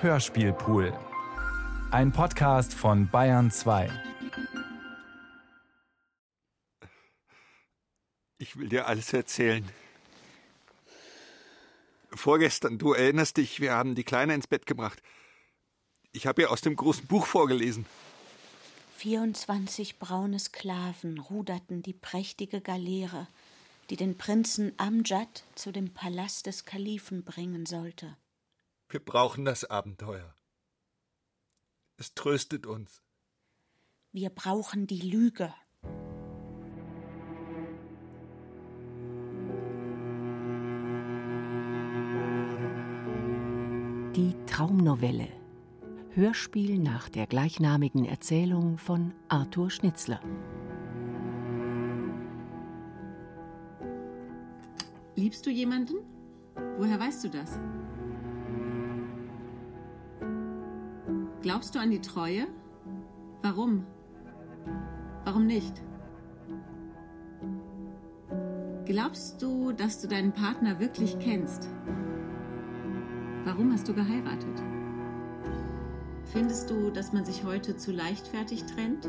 Hörspielpool. Ein Podcast von Bayern 2. Ich will dir alles erzählen. Vorgestern, du erinnerst dich, wir haben die Kleine ins Bett gebracht. Ich habe ihr aus dem großen Buch vorgelesen. 24 braune Sklaven ruderten die prächtige Galeere, die den Prinzen Amjad zu dem Palast des Kalifen bringen sollte. Wir brauchen das Abenteuer. Es tröstet uns. Wir brauchen die Lüge. Die Traumnovelle. Hörspiel nach der gleichnamigen Erzählung von Arthur Schnitzler. Liebst du jemanden? Woher weißt du das? Glaubst du an die Treue? Warum? Warum nicht? Glaubst du, dass du deinen Partner wirklich kennst? Warum hast du geheiratet? Findest du, dass man sich heute zu leichtfertig trennt?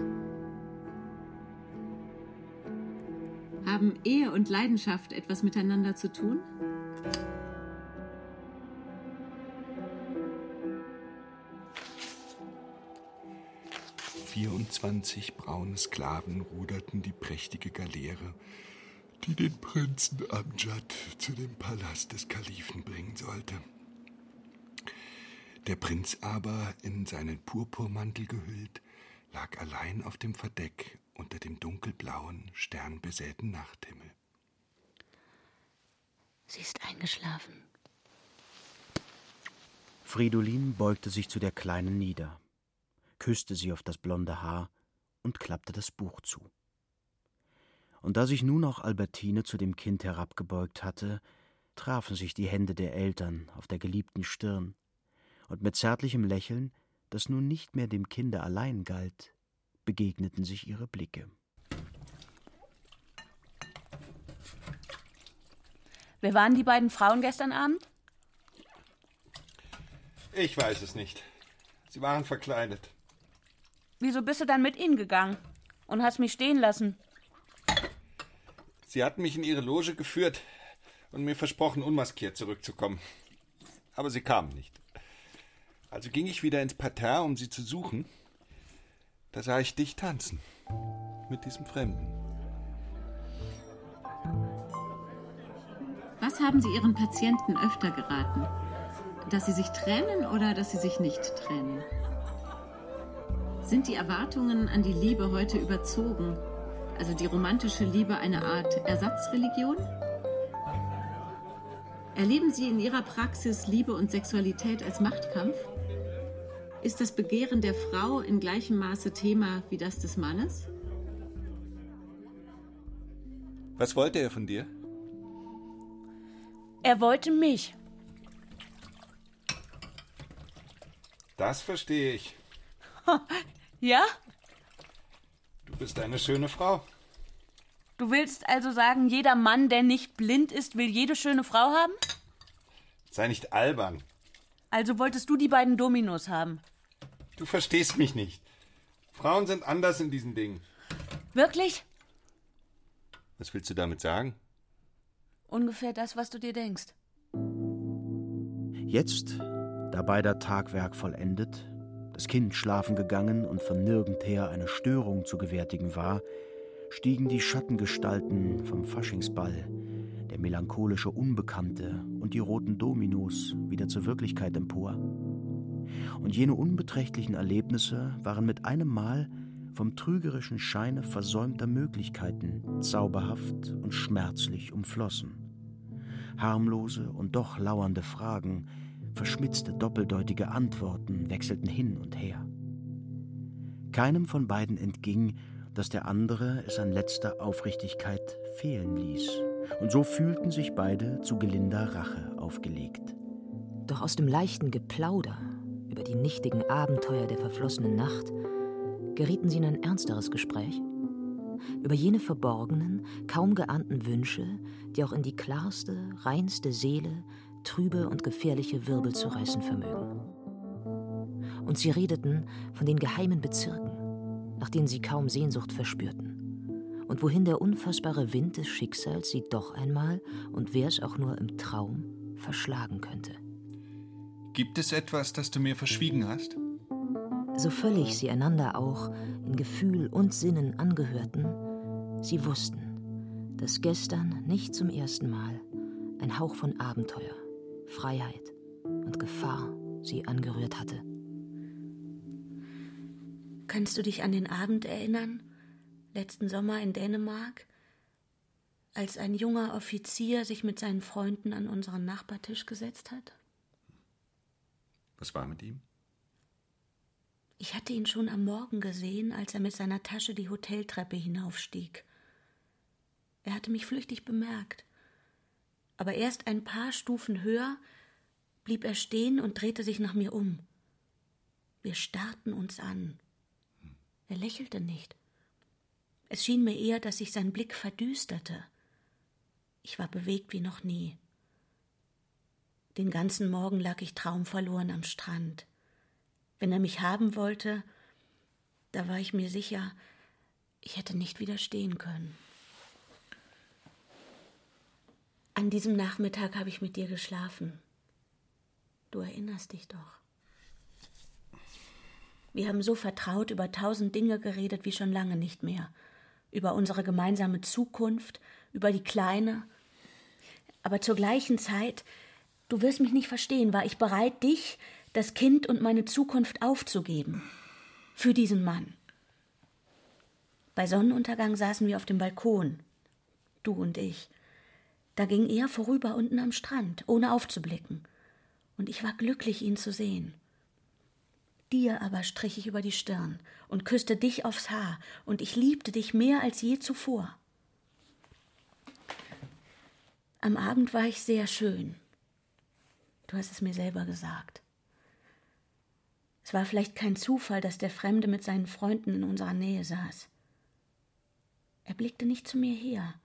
Haben Ehe und Leidenschaft etwas miteinander zu tun? 24 braune Sklaven ruderten die prächtige Galeere, die den Prinzen Amjad zu dem Palast des Kalifen bringen sollte. Der Prinz aber, in seinen Purpurmantel gehüllt, lag allein auf dem Verdeck unter dem dunkelblauen, sternbesäten Nachthimmel. Sie ist eingeschlafen. Fridolin beugte sich zu der Kleinen nieder, küsste sie auf das blonde Haar und klappte das Buch zu. Und da sich nun auch Albertine zu dem Kind herabgebeugt hatte, trafen sich die Hände der Eltern auf der geliebten Stirn, und mit zärtlichem Lächeln, das nun nicht mehr dem Kinde allein galt, begegneten sich ihre Blicke. Wer waren die beiden Frauen gestern Abend? Ich weiß es nicht. Sie waren verkleidet. Wieso bist du dann mit ihnen gegangen und hast mich stehen lassen? Sie hatten mich in ihre Loge geführt und mir versprochen, unmaskiert zurückzukommen. Aber sie kamen nicht. Also ging ich wieder ins Parterre, um sie zu suchen. Da sah ich dich tanzen. Mit diesem Fremden. Was haben Sie Ihren Patienten öfter geraten? Dass sie sich trennen oder dass sie sich nicht trennen? Sind die Erwartungen an die Liebe heute überzogen? Also die romantische Liebe eine Art Ersatzreligion? Erleben Sie in Ihrer Praxis Liebe und Sexualität als Machtkampf? Ist das Begehren der Frau in gleichem Maße Thema wie das des Mannes? Was wollte er von dir? Er wollte mich. Das verstehe ich. Ja? Du bist eine schöne Frau. Du willst also sagen, jeder Mann, der nicht blind ist, will jede schöne Frau haben? Sei nicht albern. Also wolltest du die beiden Dominos haben? Du verstehst mich nicht. Frauen sind anders in diesen Dingen. Wirklich? Was willst du damit sagen? Ungefähr das, was du dir denkst. Jetzt, da beider Tagwerk vollendet, das Kind schlafen gegangen und von nirgendher eine Störung zu gewärtigen war, stiegen die Schattengestalten vom Faschingsball, der melancholische Unbekannte und die roten Dominos wieder zur Wirklichkeit empor. Und jene unbeträchtlichen Erlebnisse waren mit einem Mal vom trügerischen Scheine versäumter Möglichkeiten zauberhaft und schmerzlich umflossen. Harmlose und doch lauernde Fragen, verschmitzte doppeldeutige Antworten wechselten hin und her. Keinem von beiden entging, dass der andere es an letzter Aufrichtigkeit fehlen ließ und so fühlten sich beide zu gelinder Rache aufgelegt. Doch aus dem leichten Geplauder über die nichtigen Abenteuer der verflossenen Nacht gerieten sie in ein ernsteres Gespräch über jene verborgenen, kaum geahnten Wünsche, die auch in die klarste, reinste Seele trübe und gefährliche Wirbel zu reißen vermögen. Und sie redeten von den geheimen Bezirken, nach denen sie kaum Sehnsucht verspürten. Und wohin der unfassbare Wind des Schicksals sie doch einmal, und wer es auch nur im Traum, verschlagen könnte. Gibt es etwas, das du mir verschwiegen hast? So völlig sie einander auch in Gefühl und Sinnen angehörten, sie wussten, dass gestern nicht zum ersten Mal ein Hauch von Abenteuer, Freiheit und Gefahr sie angerührt hatte. Kannst du dich an den Abend erinnern, letzten Sommer in Dänemark, als ein junger Offizier sich mit seinen Freunden an unseren Nachbartisch gesetzt hat? Was war mit ihm? Ich hatte ihn schon am Morgen gesehen, als er mit seiner Tasche die Hoteltreppe hinaufstieg. Er hatte mich flüchtig bemerkt, aber erst ein paar Stufen höher blieb er stehen und drehte sich nach mir um. Wir starrten uns an. Er lächelte nicht. Es schien mir eher, dass sich sein Blick verdüsterte. Ich war bewegt wie noch nie. Den ganzen Morgen lag ich traumverloren am Strand. Wenn er mich haben wollte, da war ich mir sicher, ich hätte nicht widerstehen können. An diesem Nachmittag habe ich mit dir geschlafen. Du erinnerst dich doch. Wir haben so vertraut über tausend Dinge geredet wie schon lange nicht mehr. Über unsere gemeinsame Zukunft, über die kleine. Aber zur gleichen Zeit, du wirst mich nicht verstehen, war ich bereit, dich, das Kind und meine Zukunft aufzugeben. Für diesen Mann. Bei Sonnenuntergang saßen wir auf dem Balkon. Du und ich. Da ging er vorüber unten am Strand, ohne aufzublicken. Und ich war glücklich, ihn zu sehen. Dir aber strich ich über die Stirn und küsste dich aufs Haar, und ich liebte dich mehr als je zuvor. Am Abend war ich sehr schön. Du hast es mir selber gesagt. Es war vielleicht kein Zufall, dass der Fremde mit seinen Freunden in unserer Nähe saß. Er blickte nicht zu mir her.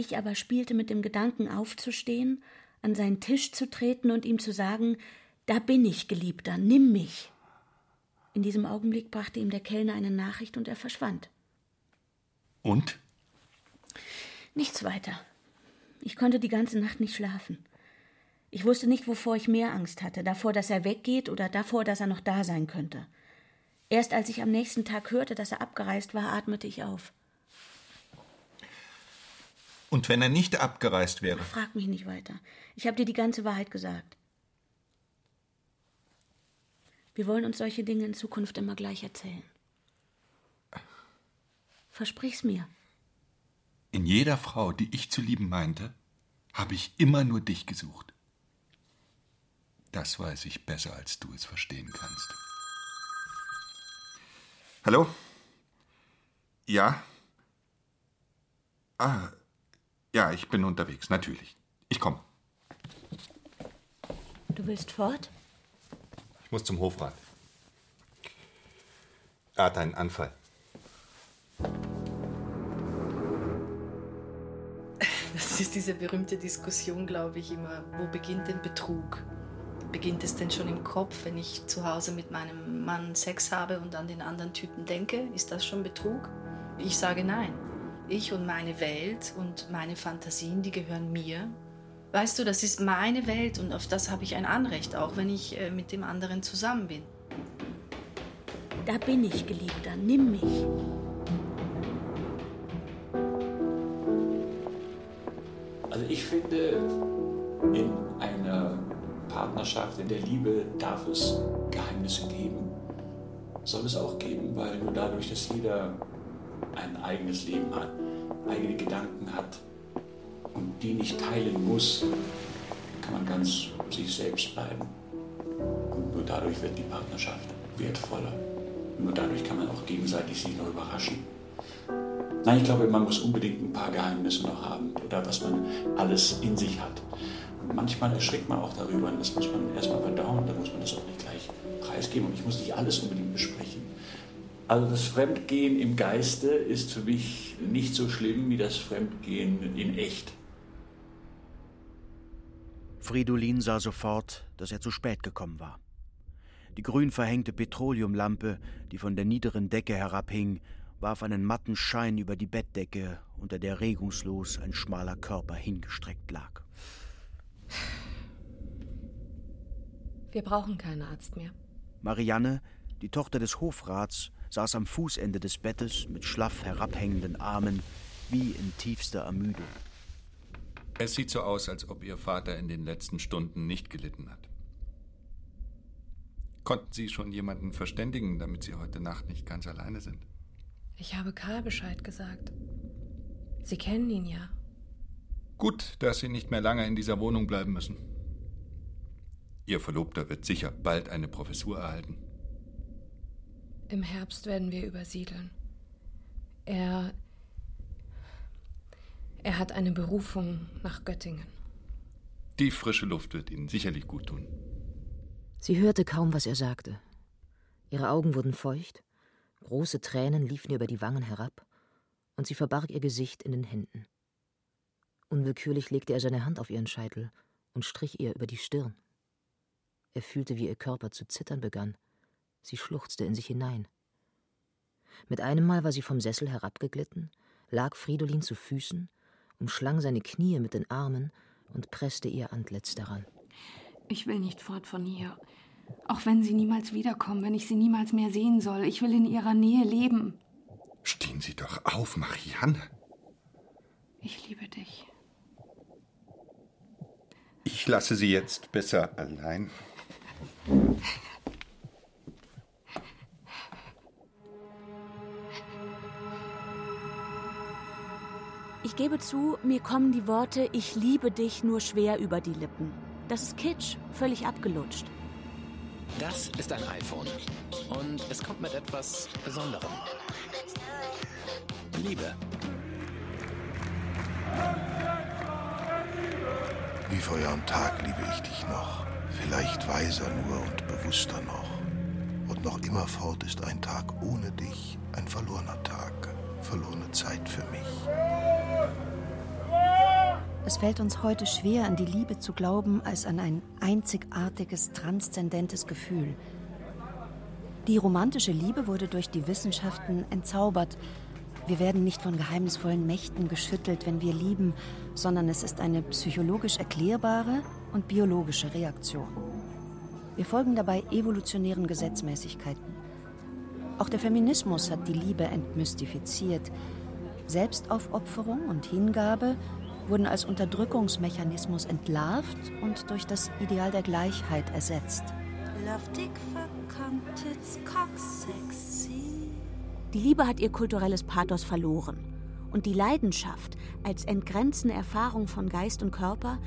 Ich aber spielte mit dem Gedanken aufzustehen, an seinen Tisch zu treten und ihm zu sagen, da bin ich, Geliebter, nimm mich. In diesem Augenblick brachte ihm der Kellner eine Nachricht und er verschwand. Und? Nichts weiter. Ich konnte die ganze Nacht nicht schlafen. Ich wusste nicht, wovor ich mehr Angst hatte, davor, dass er weggeht oder davor, dass er noch da sein könnte. Erst als ich am nächsten Tag hörte, dass er abgereist war, atmete ich auf. Und wenn er nicht abgereist wäre? Frag mich nicht weiter. Ich habe dir die ganze Wahrheit gesagt. Wir wollen uns solche Dinge in Zukunft immer gleich erzählen. Versprich's mir. In jeder Frau, die ich zu lieben meinte, habe ich immer nur dich gesucht. Das weiß ich besser, als du es verstehen kannst. Hallo? Ja? Ah, ja, ich bin unterwegs, natürlich. Ich komme. Du willst fort? Ich muss zum Hofrat. Er hat einen Anfall. Das ist diese berühmte Diskussion, glaube ich, immer. Wo beginnt denn Betrug? Beginnt es denn schon im Kopf, wenn ich zu Hause mit meinem Mann Sex habe und an den anderen Typen denke? Ist das schon Betrug? Ich sage nein. Ich und meine Welt und meine Fantasien, die gehören mir. Weißt du, das ist meine Welt und auf das habe ich ein Anrecht, auch wenn ich äh, mit dem anderen zusammen bin. Da bin ich, Geliebter, nimm mich. Also ich finde, in einer Partnerschaft, in der Liebe darf es Geheimnisse geben. Soll es auch geben, weil nur dadurch, dass jeder ein eigenes Leben hat, eigene Gedanken hat und die nicht teilen muss, kann man ganz sich selbst bleiben. Und nur dadurch wird die Partnerschaft wertvoller. Nur dadurch kann man auch gegenseitig sich noch überraschen. Nein, ich glaube, man muss unbedingt ein paar Geheimnisse noch haben oder was man alles in sich hat. Und manchmal erschrickt man auch darüber und das muss man erstmal verdauen, da muss man das auch nicht gleich preisgeben und ich muss nicht alles unbedingt besprechen. Also das Fremdgehen im Geiste ist für mich nicht so schlimm wie das Fremdgehen in echt. Fridolin sah sofort, dass er zu spät gekommen war. Die grün verhängte Petroleumlampe, die von der niederen Decke herabhing, warf einen matten Schein über die Bettdecke, unter der regungslos ein schmaler Körper hingestreckt lag. Wir brauchen keinen Arzt mehr. Marianne, die Tochter des Hofrats, saß am Fußende des Bettes mit schlaff herabhängenden Armen, wie in tiefster Ermüdung. Es sieht so aus, als ob Ihr Vater in den letzten Stunden nicht gelitten hat. Konnten Sie schon jemanden verständigen, damit Sie heute Nacht nicht ganz alleine sind? Ich habe Karl Bescheid gesagt. Sie kennen ihn ja. Gut, dass Sie nicht mehr lange in dieser Wohnung bleiben müssen. Ihr Verlobter wird sicher bald eine Professur erhalten. Im Herbst werden wir übersiedeln. Er. Er hat eine Berufung nach Göttingen. Die frische Luft wird Ihnen sicherlich gut tun. Sie hörte kaum, was er sagte. Ihre Augen wurden feucht, große Tränen liefen ihr über die Wangen herab, und sie verbarg ihr Gesicht in den Händen. Unwillkürlich legte er seine Hand auf ihren Scheitel und strich ihr über die Stirn. Er fühlte, wie ihr Körper zu zittern begann. Sie schluchzte in sich hinein. Mit einem Mal war sie vom Sessel herabgeglitten, lag Fridolin zu Füßen, umschlang seine Knie mit den Armen und presste ihr Antlitz daran. Ich will nicht fort von hier. Auch wenn Sie niemals wiederkommen, wenn ich Sie niemals mehr sehen soll. Ich will in Ihrer Nähe leben. Stehen Sie doch auf, Marianne. Ich liebe dich. Ich lasse Sie jetzt besser allein. gebe zu, mir kommen die Worte Ich liebe dich nur schwer über die Lippen. Das ist Kitsch, völlig abgelutscht. Das ist ein iPhone. Und es kommt mit etwas Besonderem. Liebe. Wie vor Jahr Tag liebe ich dich noch. Vielleicht weiser nur und bewusster noch. Und noch immerfort ist ein Tag ohne dich ein verlorener Tag, verlorene Zeit für mich. Es fällt uns heute schwer, an die Liebe zu glauben, als an ein einzigartiges, transzendentes Gefühl. Die romantische Liebe wurde durch die Wissenschaften entzaubert. Wir werden nicht von geheimnisvollen Mächten geschüttelt, wenn wir lieben, sondern es ist eine psychologisch erklärbare und biologische Reaktion. Wir folgen dabei evolutionären Gesetzmäßigkeiten. Auch der Feminismus hat die Liebe entmystifiziert. Selbstaufopferung und Hingabe wurden als Unterdrückungsmechanismus entlarvt und durch das Ideal der Gleichheit ersetzt. Die Liebe hat ihr kulturelles Pathos verloren. Und die Leidenschaft als entgrenzende Erfahrung von Geist und Körper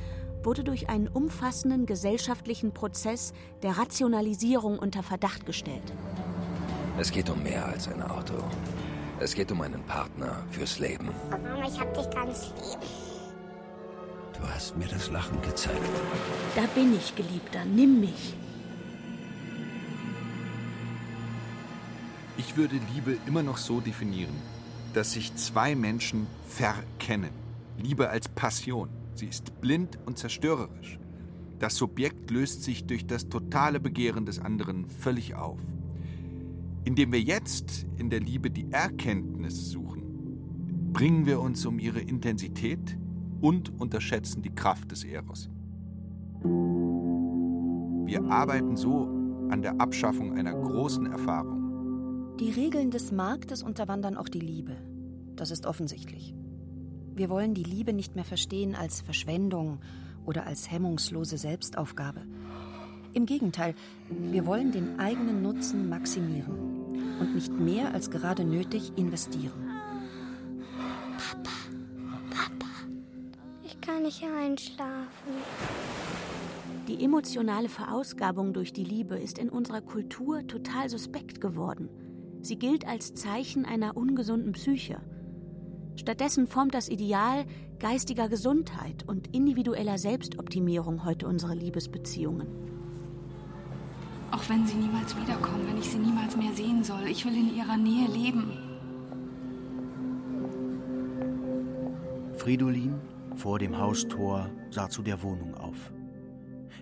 wurde durch einen umfassenden gesellschaftlichen Prozess der Rationalisierung unter Verdacht gestellt. Es geht um mehr als ein Auto. Es geht um einen Partner fürs Leben. Mama, ich hab dich ganz lieb. Du hast mir das Lachen gezeigt. Da bin ich, Geliebter, nimm mich. Ich würde Liebe immer noch so definieren, dass sich zwei Menschen verkennen. Liebe als Passion. Sie ist blind und zerstörerisch. Das Subjekt löst sich durch das totale Begehren des anderen völlig auf. Indem wir jetzt in der Liebe die Erkenntnis suchen, bringen wir uns um ihre Intensität und unterschätzen die Kraft des Eros. Wir arbeiten so an der Abschaffung einer großen Erfahrung. Die Regeln des Marktes unterwandern auch die Liebe. Das ist offensichtlich. Wir wollen die Liebe nicht mehr verstehen als Verschwendung oder als hemmungslose Selbstaufgabe. Im Gegenteil, wir wollen den eigenen Nutzen maximieren und nicht mehr als gerade nötig investieren. Papa, Papa, ich kann nicht einschlafen. Die emotionale Verausgabung durch die Liebe ist in unserer Kultur total suspekt geworden. Sie gilt als Zeichen einer ungesunden Psyche. Stattdessen formt das Ideal geistiger Gesundheit und individueller Selbstoptimierung heute unsere Liebesbeziehungen. Auch wenn Sie niemals wiederkommen, wenn ich Sie niemals mehr sehen soll. Ich will in Ihrer Nähe leben. Fridolin vor dem Haustor sah zu der Wohnung auf.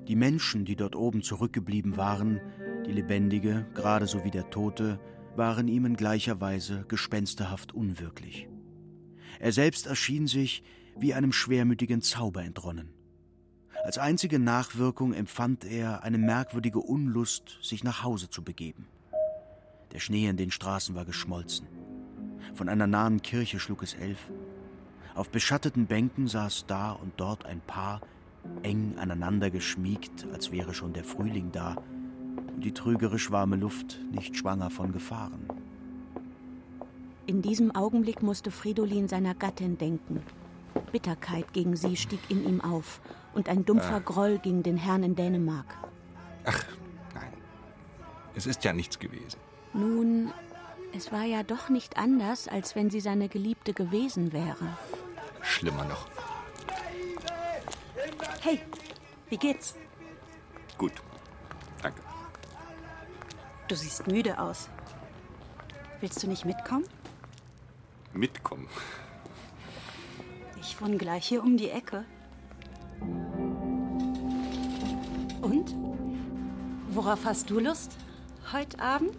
Die Menschen, die dort oben zurückgeblieben waren, Die Lebendige, gerade so wie der Tote, waren ihm in gleicher Weise gespensterhaft unwirklich. Er selbst erschien sich wie einem schwermütigen Zauber entronnen. Als einzige Nachwirkung empfand er eine merkwürdige Unlust, sich nach Hause zu begeben. Der Schnee in den Straßen war geschmolzen. Von einer nahen Kirche schlug es elf. Auf beschatteten Bänken saß da und dort ein Paar, eng aneinander geschmiegt, als wäre schon der Frühling da und die trügerisch warme Luft nicht schwanger von Gefahren. In diesem Augenblick musste Fridolin seiner Gattin denken. Bitterkeit gegen sie stieg in ihm auf und ein dumpfer Ah. Groll gegen den Herrn in Dänemark. Ach, nein. Es ist ja nichts gewesen. Nun, es war ja doch nicht anders, als wenn sie seine Geliebte gewesen wäre. Schlimmer noch. Hey, wie geht's? Gut. Danke. Du siehst müde aus. Willst du nicht mitkommen? Mitkommen. Ich wohne gleich hier um die Ecke. Und? Worauf hast du Lust? Heute Abend?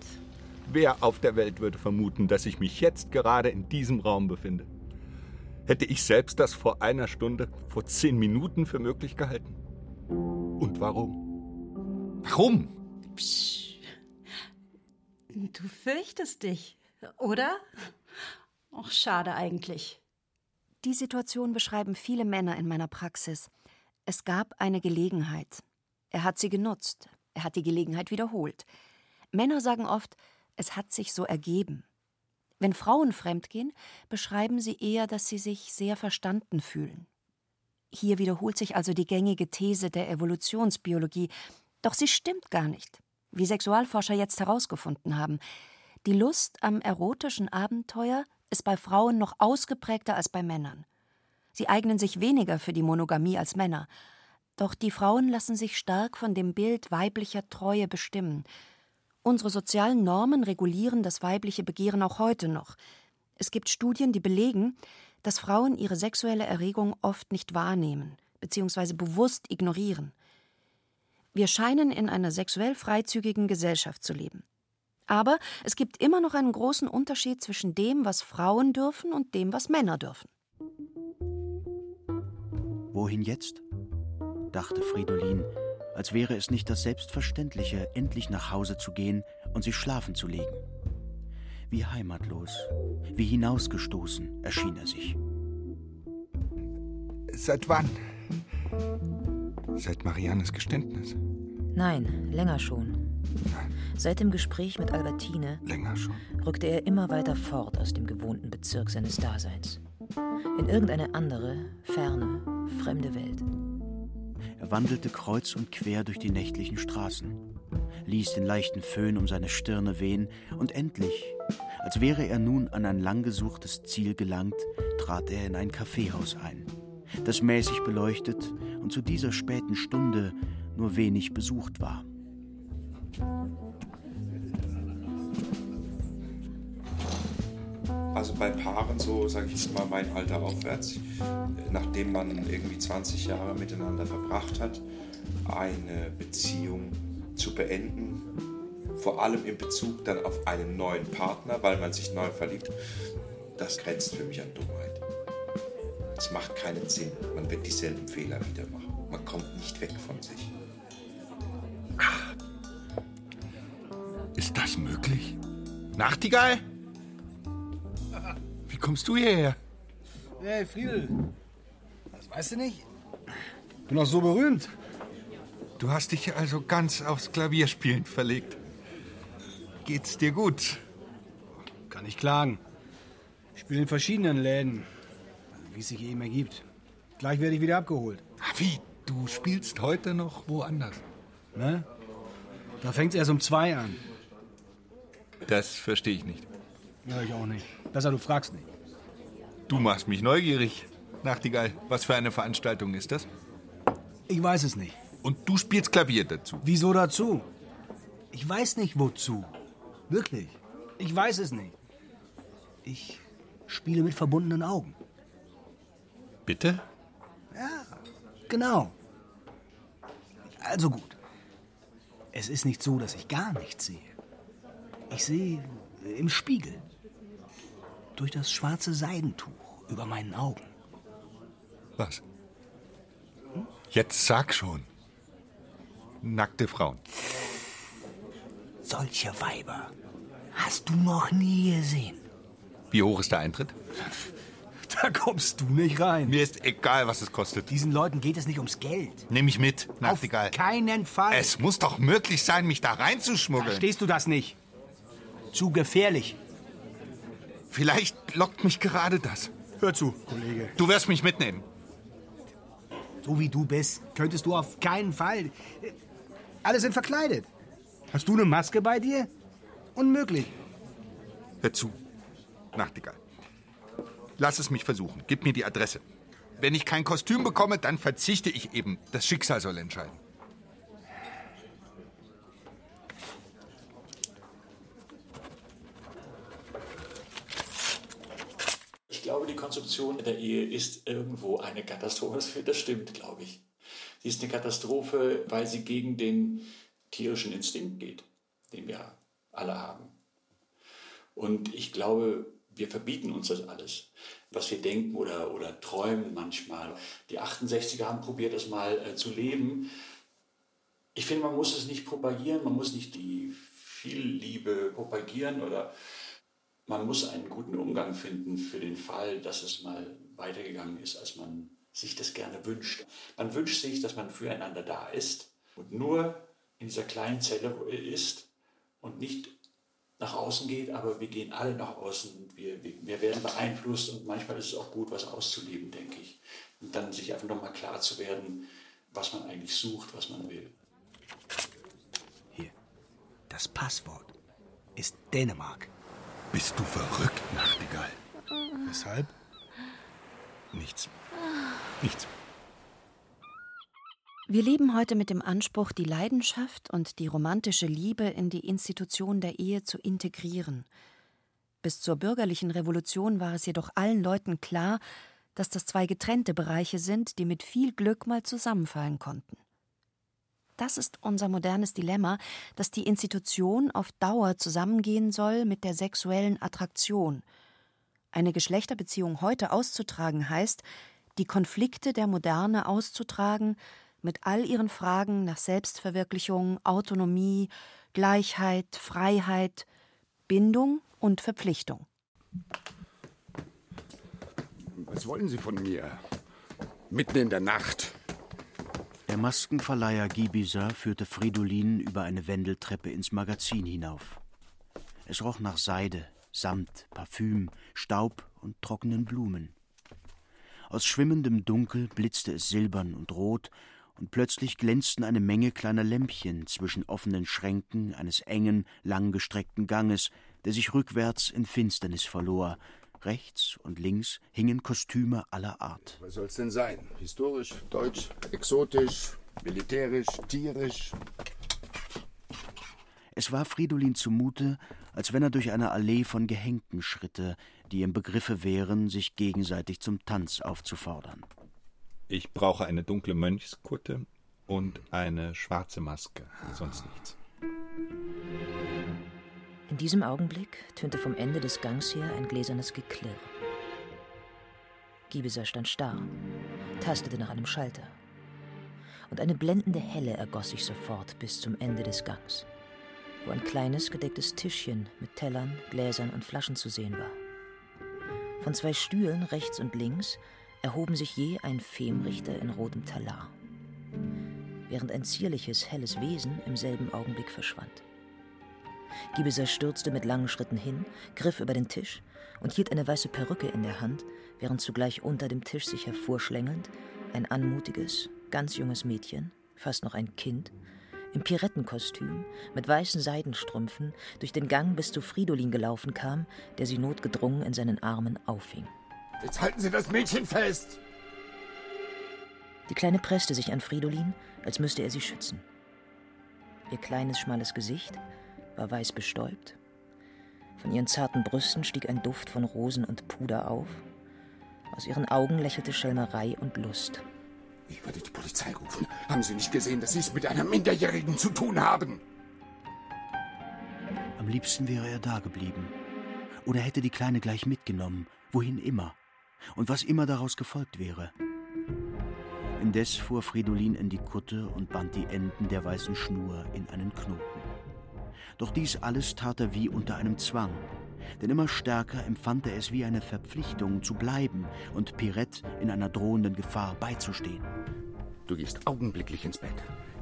Wer auf der Welt würde vermuten, dass ich mich jetzt gerade in diesem Raum befinde? Hätte ich selbst das vor einer Stunde, vor zehn Minuten für möglich gehalten? Und warum? Warum? Du fürchtest dich, oder? Ach, schade eigentlich. Die Situation beschreiben viele Männer in meiner Praxis. Es gab eine Gelegenheit. Er hat sie genutzt. Er hat die Gelegenheit wiederholt. Männer sagen oft, es hat sich so ergeben. Wenn Frauen fremdgehen, beschreiben sie eher, dass sie sich sehr verstanden fühlen. Hier wiederholt sich also die gängige These der Evolutionsbiologie, doch sie stimmt gar nicht, wie Sexualforscher jetzt herausgefunden haben. Die Lust am erotischen Abenteuer ist bei Frauen noch ausgeprägter als bei Männern. Sie eignen sich weniger für die Monogamie als Männer. Doch die Frauen lassen sich stark von dem Bild weiblicher Treue bestimmen. Unsere sozialen Normen regulieren das weibliche Begehren auch heute noch. Es gibt Studien, die belegen, dass Frauen ihre sexuelle Erregung oft nicht wahrnehmen bzw. bewusst ignorieren. Wir scheinen in einer sexuell freizügigen Gesellschaft zu leben. Aber es gibt immer noch einen großen Unterschied zwischen dem, was Frauen dürfen und dem, was Männer dürfen. Wohin jetzt? dachte Fridolin, als wäre es nicht das Selbstverständliche, endlich nach Hause zu gehen und sich schlafen zu legen. Wie heimatlos, wie hinausgestoßen erschien er sich. Seit wann? Seit Mariannes Geständnis. Nein, länger schon. Seit dem Gespräch mit Albertine Länger schon. rückte er immer weiter fort aus dem gewohnten Bezirk seines Daseins. In irgendeine andere, ferne, fremde Welt. Er wandelte kreuz und quer durch die nächtlichen Straßen, ließ den leichten Föhn um seine Stirne wehen und endlich, als wäre er nun an ein langgesuchtes Ziel gelangt, trat er in ein Kaffeehaus ein, das mäßig beleuchtet und zu dieser späten Stunde nur wenig besucht war. Also bei Paaren so, sage ich jetzt mal, mein Alter aufwärts, nachdem man irgendwie 20 Jahre miteinander verbracht hat, eine Beziehung zu beenden, vor allem in Bezug dann auf einen neuen Partner, weil man sich neu verliebt, das grenzt für mich an Dummheit. Es macht keinen Sinn. Man wird dieselben Fehler wieder machen. Man kommt nicht weg von sich. Ist das möglich? Nachtigall? Wie kommst du hierher? Hey, Friedel. Das weißt du nicht? Bin doch so berühmt. Du hast dich also ganz aufs Klavierspielen verlegt. Geht's dir gut? Kann ich klagen. Ich spiele in verschiedenen Läden, wie es sich eben ergibt. Gleich werde ich wieder abgeholt. Wie? Du spielst heute noch woanders? Ne? Da fängt es erst um zwei an. Das verstehe ich nicht. Ja, ich auch nicht. Besser, du fragst nicht. Du machst mich neugierig. Nachtigall, was für eine Veranstaltung ist das? Ich weiß es nicht. Und du spielst Klavier dazu? Wieso dazu? Ich weiß nicht wozu. Wirklich. Ich weiß es nicht. Ich spiele mit verbundenen Augen. Bitte? Ja, genau. Also gut. Es ist nicht so, dass ich gar nichts sehe. Ich sehe im Spiegel. Durch das schwarze Seidentuch über meinen Augen. Was? Jetzt sag schon. Nackte Frauen. Solche Weiber hast du noch nie gesehen. Wie hoch ist der Eintritt? Da kommst du nicht rein. Mir ist egal, was es kostet. Diesen Leuten geht es nicht ums Geld. Nimm mich mit, Auf Nachtigall. keinen Fall. Es muss doch möglich sein, mich da reinzuschmuggeln. Verstehst du das nicht? Zu gefährlich. Vielleicht lockt mich gerade das. Hör zu, Kollege. Du wirst mich mitnehmen. So wie du bist, könntest du auf keinen Fall. Alle sind verkleidet. Hast du eine Maske bei dir? Unmöglich. Hör zu, Nachtigall. Lass es mich versuchen. Gib mir die Adresse. Wenn ich kein Kostüm bekomme, dann verzichte ich eben. Das Schicksal soll entscheiden. Ich glaube, die Konstruktion der Ehe ist irgendwo eine Katastrophe. Das stimmt, glaube ich. Sie ist eine Katastrophe, weil sie gegen den tierischen Instinkt geht, den wir alle haben. Und ich glaube, wir verbieten uns das alles, was wir denken oder, oder träumen manchmal. Die 68er haben probiert, das mal äh, zu leben. Ich finde, man muss es nicht propagieren, man muss nicht die Vielliebe propagieren oder man muss einen guten Umgang finden für den Fall, dass es mal weitergegangen ist, als man sich das gerne wünscht. Man wünscht sich, dass man füreinander da ist und nur in dieser kleinen Zelle ist und nicht nach außen geht, aber wir gehen alle nach außen. Wir, wir, wir werden beeinflusst und manchmal ist es auch gut, was auszuleben, denke ich. Und dann sich einfach nochmal klar zu werden, was man eigentlich sucht, was man will. Das Passwort ist Dänemark. Bist du verrückt, Nachtigall? Weshalb? Nichts. Nichts. Wir leben heute mit dem Anspruch, die Leidenschaft und die romantische Liebe in die Institution der Ehe zu integrieren. Bis zur bürgerlichen Revolution war es jedoch allen Leuten klar, dass das zwei getrennte Bereiche sind, die mit viel Glück mal zusammenfallen konnten. Das ist unser modernes Dilemma, dass die Institution auf Dauer zusammengehen soll mit der sexuellen Attraktion. Eine Geschlechterbeziehung heute auszutragen heißt, die Konflikte der Moderne auszutragen, mit all ihren Fragen nach Selbstverwirklichung, Autonomie, Gleichheit, Freiheit, Bindung und Verpflichtung. Was wollen Sie von mir? Mitten in der Nacht. Der Maskenverleiher Gibiser führte Fridolin über eine Wendeltreppe ins Magazin hinauf. Es roch nach Seide, Samt, Parfüm, Staub und trockenen Blumen. Aus schwimmendem Dunkel blitzte es silbern und rot, und plötzlich glänzten eine Menge kleiner Lämpchen zwischen offenen Schränken eines engen, langgestreckten Ganges, der sich rückwärts in Finsternis verlor. Rechts und links hingen Kostüme aller Art. Was soll's denn sein? Historisch, deutsch, exotisch, militärisch, tierisch? Es war Fridolin zumute, als wenn er durch eine Allee von Gehängten schritte, die im Begriffe wären, sich gegenseitig zum Tanz aufzufordern. Ich brauche eine dunkle Mönchskutte und eine schwarze Maske, sonst nichts. In diesem Augenblick tönte vom Ende des Gangs her ein gläsernes Geklirr. Gibeser stand starr, tastete nach einem Schalter. Und eine blendende Helle ergoss sich sofort bis zum Ende des Gangs, wo ein kleines gedecktes Tischchen mit Tellern, Gläsern und Flaschen zu sehen war. Von zwei Stühlen rechts und links erhoben sich je ein Femrichter in rotem Talar, während ein zierliches, helles Wesen im selben Augenblick verschwand. Gibeser stürzte mit langen Schritten hin, griff über den Tisch und hielt eine weiße Perücke in der Hand, während zugleich unter dem Tisch sich hervorschlängelnd ein anmutiges, ganz junges Mädchen, fast noch ein Kind, im Pirettenkostüm, mit weißen Seidenstrümpfen, durch den Gang bis zu Fridolin gelaufen kam, der sie notgedrungen in seinen Armen auffing. Jetzt halten Sie das Mädchen fest! Die Kleine presste sich an Fridolin, als müsste er sie schützen. Ihr kleines, schmales Gesicht war weiß bestäubt. Von ihren zarten Brüsten stieg ein Duft von Rosen und Puder auf. Aus ihren Augen lächelte Schelmerei und Lust. Ich werde die Polizei rufen. Haben Sie nicht gesehen, dass Sie es mit einer Minderjährigen zu tun haben? Am liebsten wäre er da geblieben. Oder hätte die Kleine gleich mitgenommen, wohin immer. Und was immer daraus gefolgt wäre. Indes fuhr Fridolin in die Kutte und band die Enden der weißen Schnur in einen Knoten. Doch dies alles tat er wie unter einem Zwang, denn immer stärker empfand er es wie eine Verpflichtung zu bleiben und Pirette in einer drohenden Gefahr beizustehen. Du gehst augenblicklich ins Bett.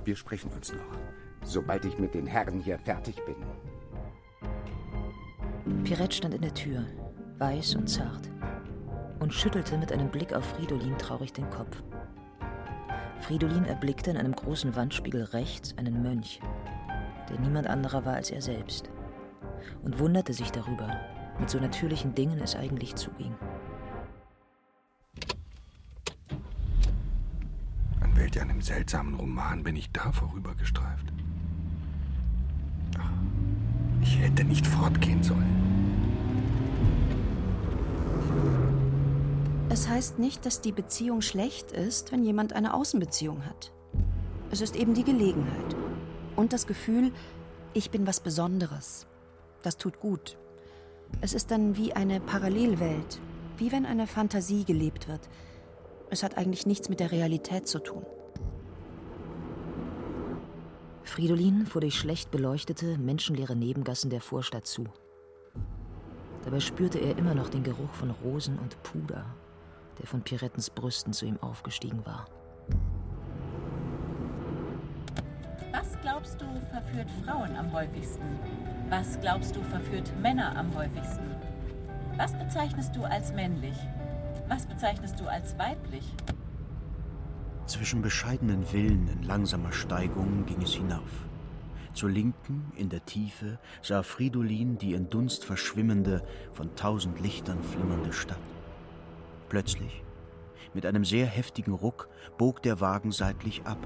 Wir sprechen uns noch, sobald ich mit den Herren hier fertig bin. Pirette stand in der Tür, weiß und zart, und schüttelte mit einem Blick auf Fridolin traurig den Kopf. Fridolin erblickte in einem großen Wandspiegel rechts einen Mönch, der niemand anderer war als er selbst, und wunderte sich darüber, mit so natürlichen Dingen es eigentlich zuging. An welch einem seltsamen Roman bin ich da vorübergestreift? Ach, Ich hätte nicht fortgehen sollen. Es heißt nicht, dass die Beziehung schlecht ist, wenn jemand eine Außenbeziehung hat. Es ist eben die Gelegenheit. Und das Gefühl, ich bin was Besonderes. Das tut gut. Es ist dann wie eine Parallelwelt, wie wenn eine Fantasie gelebt wird. Es hat eigentlich nichts mit der Realität zu tun. Fridolin fuhr durch schlecht beleuchtete, menschenleere Nebengassen der Vorstadt zu. Dabei spürte er immer noch den Geruch von Rosen und Puder, der von Pirettens Brüsten zu ihm aufgestiegen war. Glaubst du verführt Frauen am häufigsten? Was glaubst du verführt Männer am häufigsten? Was bezeichnest du als männlich? Was bezeichnest du als weiblich? Zwischen bescheidenen Villen in langsamer Steigung ging es hinauf. Zur Linken, in der Tiefe, sah Fridolin die in Dunst verschwimmende, von tausend Lichtern flimmernde Stadt. Plötzlich, mit einem sehr heftigen Ruck, bog der Wagen seitlich ab,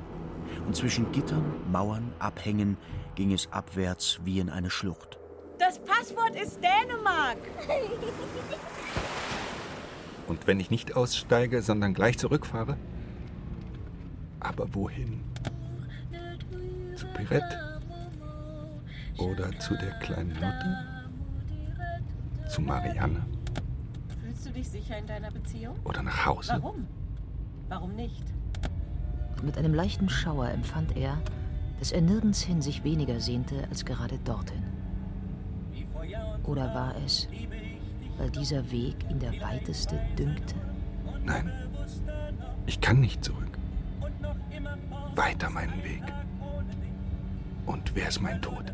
und zwischen Gittern, Mauern, Abhängen ging es abwärts wie in eine Schlucht. Das Passwort ist Dänemark. Und wenn ich nicht aussteige, sondern gleich zurückfahre? Aber wohin? Zu Pirette? Oder zu der kleinen Nutte? Zu Marianne? Fühlst du dich sicher in deiner Beziehung? Oder nach Hause? Warum? Warum nicht? Und mit einem leichten Schauer empfand er, dass er nirgendshin sich weniger sehnte als gerade dorthin. Oder war es, weil dieser Weg ihn der weiteste dünkte? Nein, ich kann nicht zurück. Weiter meinen Weg. Und wer ist mein Tod?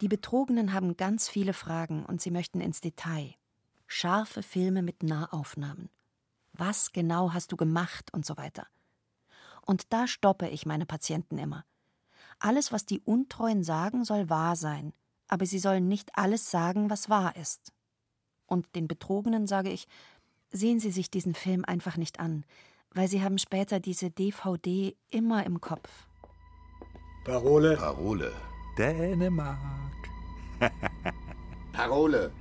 Die Betrogenen haben ganz viele Fragen und sie möchten ins Detail. Scharfe Filme mit Nahaufnahmen. Was genau hast du gemacht und so weiter. Und da stoppe ich meine Patienten immer. Alles, was die Untreuen sagen, soll wahr sein, aber sie sollen nicht alles sagen, was wahr ist. Und den Betrogenen sage ich, sehen Sie sich diesen Film einfach nicht an, weil Sie haben später diese DVD immer im Kopf. Parole. Parole. Dänemark. Parole.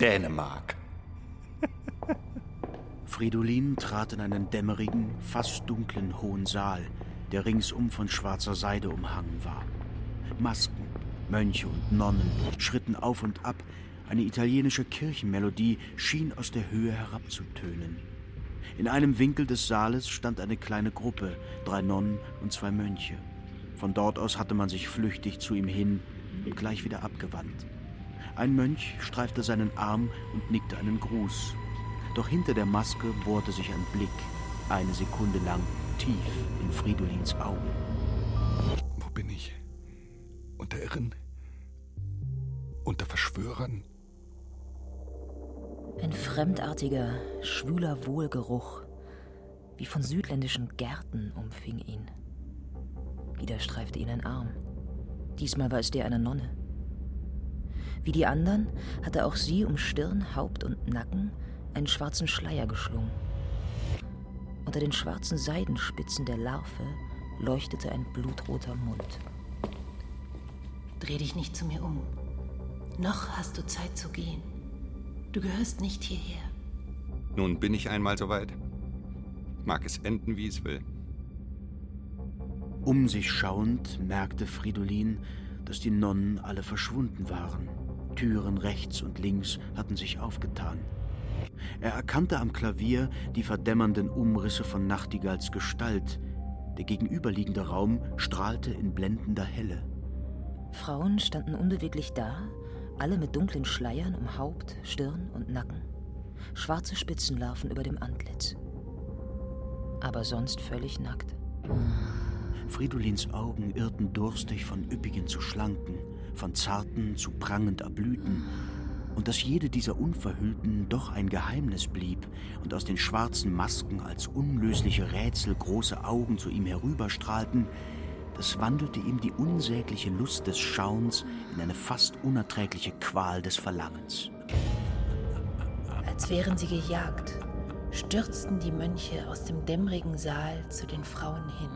Dänemark. Fridolin trat in einen dämmerigen, fast dunklen hohen Saal, der ringsum von schwarzer Seide umhangen war. Masken, Mönche und Nonnen schritten auf und ab, eine italienische Kirchenmelodie schien aus der Höhe herabzutönen. In einem Winkel des Saales stand eine kleine Gruppe, drei Nonnen und zwei Mönche. Von dort aus hatte man sich flüchtig zu ihm hin und gleich wieder abgewandt. Ein Mönch streifte seinen Arm und nickte einen Gruß. Doch hinter der Maske bohrte sich ein Blick, eine Sekunde lang, tief in Fridolins Augen. Wo bin ich? Unter Irren? Unter Verschwörern? Ein fremdartiger, schwüler Wohlgeruch, wie von südländischen Gärten, umfing ihn. Wieder streifte ihn ein Arm. Diesmal war es der einer Nonne. Wie die anderen hatte auch sie um Stirn, Haupt und Nacken einen schwarzen Schleier geschlungen. Unter den schwarzen Seidenspitzen der Larve leuchtete ein blutroter Mund. Dreh dich nicht zu mir um. Noch hast du Zeit zu gehen. Du gehörst nicht hierher. Nun bin ich einmal soweit. Mag es enden, wie es will. Um sich schauend merkte Fridolin, dass die Nonnen alle verschwunden waren. Türen rechts und links hatten sich aufgetan. Er erkannte am Klavier die verdämmernden Umrisse von Nachtigalls Gestalt. Der gegenüberliegende Raum strahlte in blendender Helle. Frauen standen unbeweglich da, alle mit dunklen Schleiern um Haupt, Stirn und Nacken. Schwarze Spitzenlarven über dem Antlitz. Aber sonst völlig nackt. Fridolins Augen irrten durstig von üppigen zu schlanken, von zarten zu prangend erblühten, und dass jede dieser Unverhüllten doch ein Geheimnis blieb und aus den schwarzen Masken als unlösliche Rätsel große Augen zu ihm herüberstrahlten, das wandelte ihm die unsägliche Lust des Schauens in eine fast unerträgliche Qual des Verlangens. Als wären sie gejagt, stürzten die Mönche aus dem dämmerigen Saal zu den Frauen hin.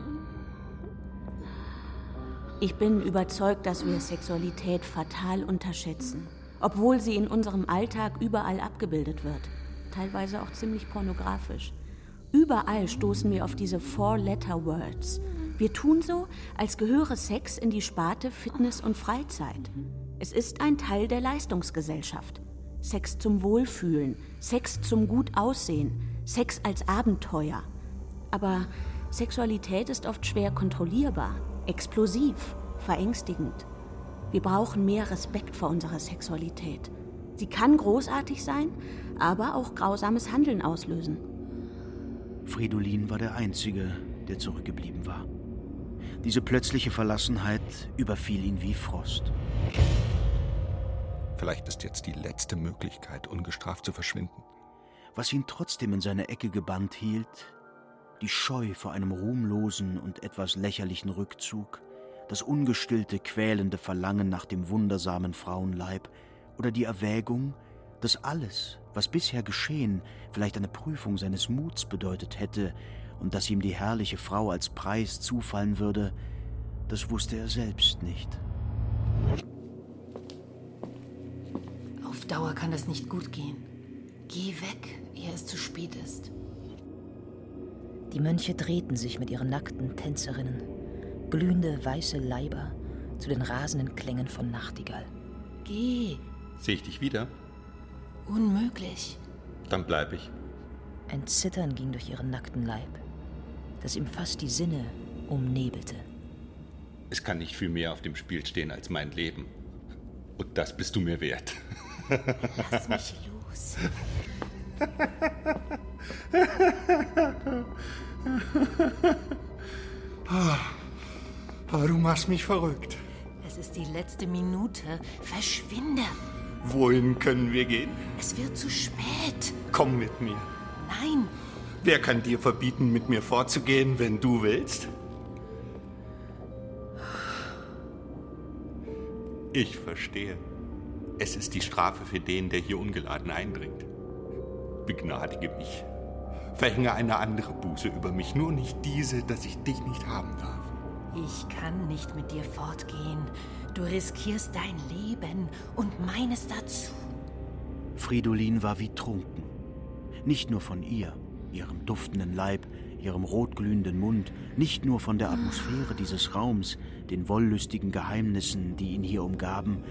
Ich bin überzeugt, dass wir Sexualität fatal unterschätzen, obwohl sie in unserem Alltag überall abgebildet wird, teilweise auch ziemlich pornografisch. Überall stoßen wir auf diese Four-Letter-Words. Wir tun so, als gehöre Sex in die Sparte Fitness und Freizeit. Es ist ein Teil der Leistungsgesellschaft. Sex zum Wohlfühlen, Sex zum gut aussehen, Sex als Abenteuer. Aber Sexualität ist oft schwer kontrollierbar, explosiv, verängstigend. Wir brauchen mehr Respekt vor unserer Sexualität. Sie kann großartig sein, aber auch grausames Handeln auslösen. Fridolin war der Einzige, der zurückgeblieben war. Diese plötzliche Verlassenheit überfiel ihn wie Frost. Vielleicht ist jetzt die letzte Möglichkeit, ungestraft zu verschwinden. Was ihn trotzdem in seine Ecke gebannt hielt, die Scheu vor einem ruhmlosen und etwas lächerlichen Rückzug, das ungestillte, quälende Verlangen nach dem wundersamen Frauenleib oder die Erwägung, dass alles, was bisher geschehen, vielleicht eine Prüfung seines Muts bedeutet hätte und dass ihm die herrliche Frau als Preis zufallen würde, das wusste er selbst nicht. Auf Dauer kann das nicht gut gehen. Geh weg, ehe es zu spät ist. Die Mönche drehten sich mit ihren nackten Tänzerinnen, glühende weiße Leiber, zu den rasenden Klängen von Nachtigall. Geh. Sehe ich dich wieder? Unmöglich. Dann bleib ich. Ein Zittern ging durch ihren nackten Leib, das ihm fast die Sinne umnebelte. Es kann nicht viel mehr auf dem Spiel stehen als mein Leben. Und das bist du mir wert. Lass mich los. Aber du machst mich verrückt. Es ist die letzte Minute. Verschwinde. Wohin können wir gehen? Es wird zu spät. Komm mit mir. Nein. Wer kann dir verbieten, mit mir vorzugehen, wenn du willst? Ich verstehe. Es ist die Strafe für den, der hier ungeladen eindringt. Begnadige mich. Verhänge eine andere Buße über mich, nur nicht diese, dass ich dich nicht haben darf. Ich kann nicht mit dir fortgehen. Du riskierst dein Leben und meines dazu. Fridolin war wie trunken. Nicht nur von ihr, ihrem duftenden Leib, ihrem rotglühenden Mund, nicht nur von der Atmosphäre dieses Raums, den wollüstigen Geheimnissen, die ihn hier umgaben.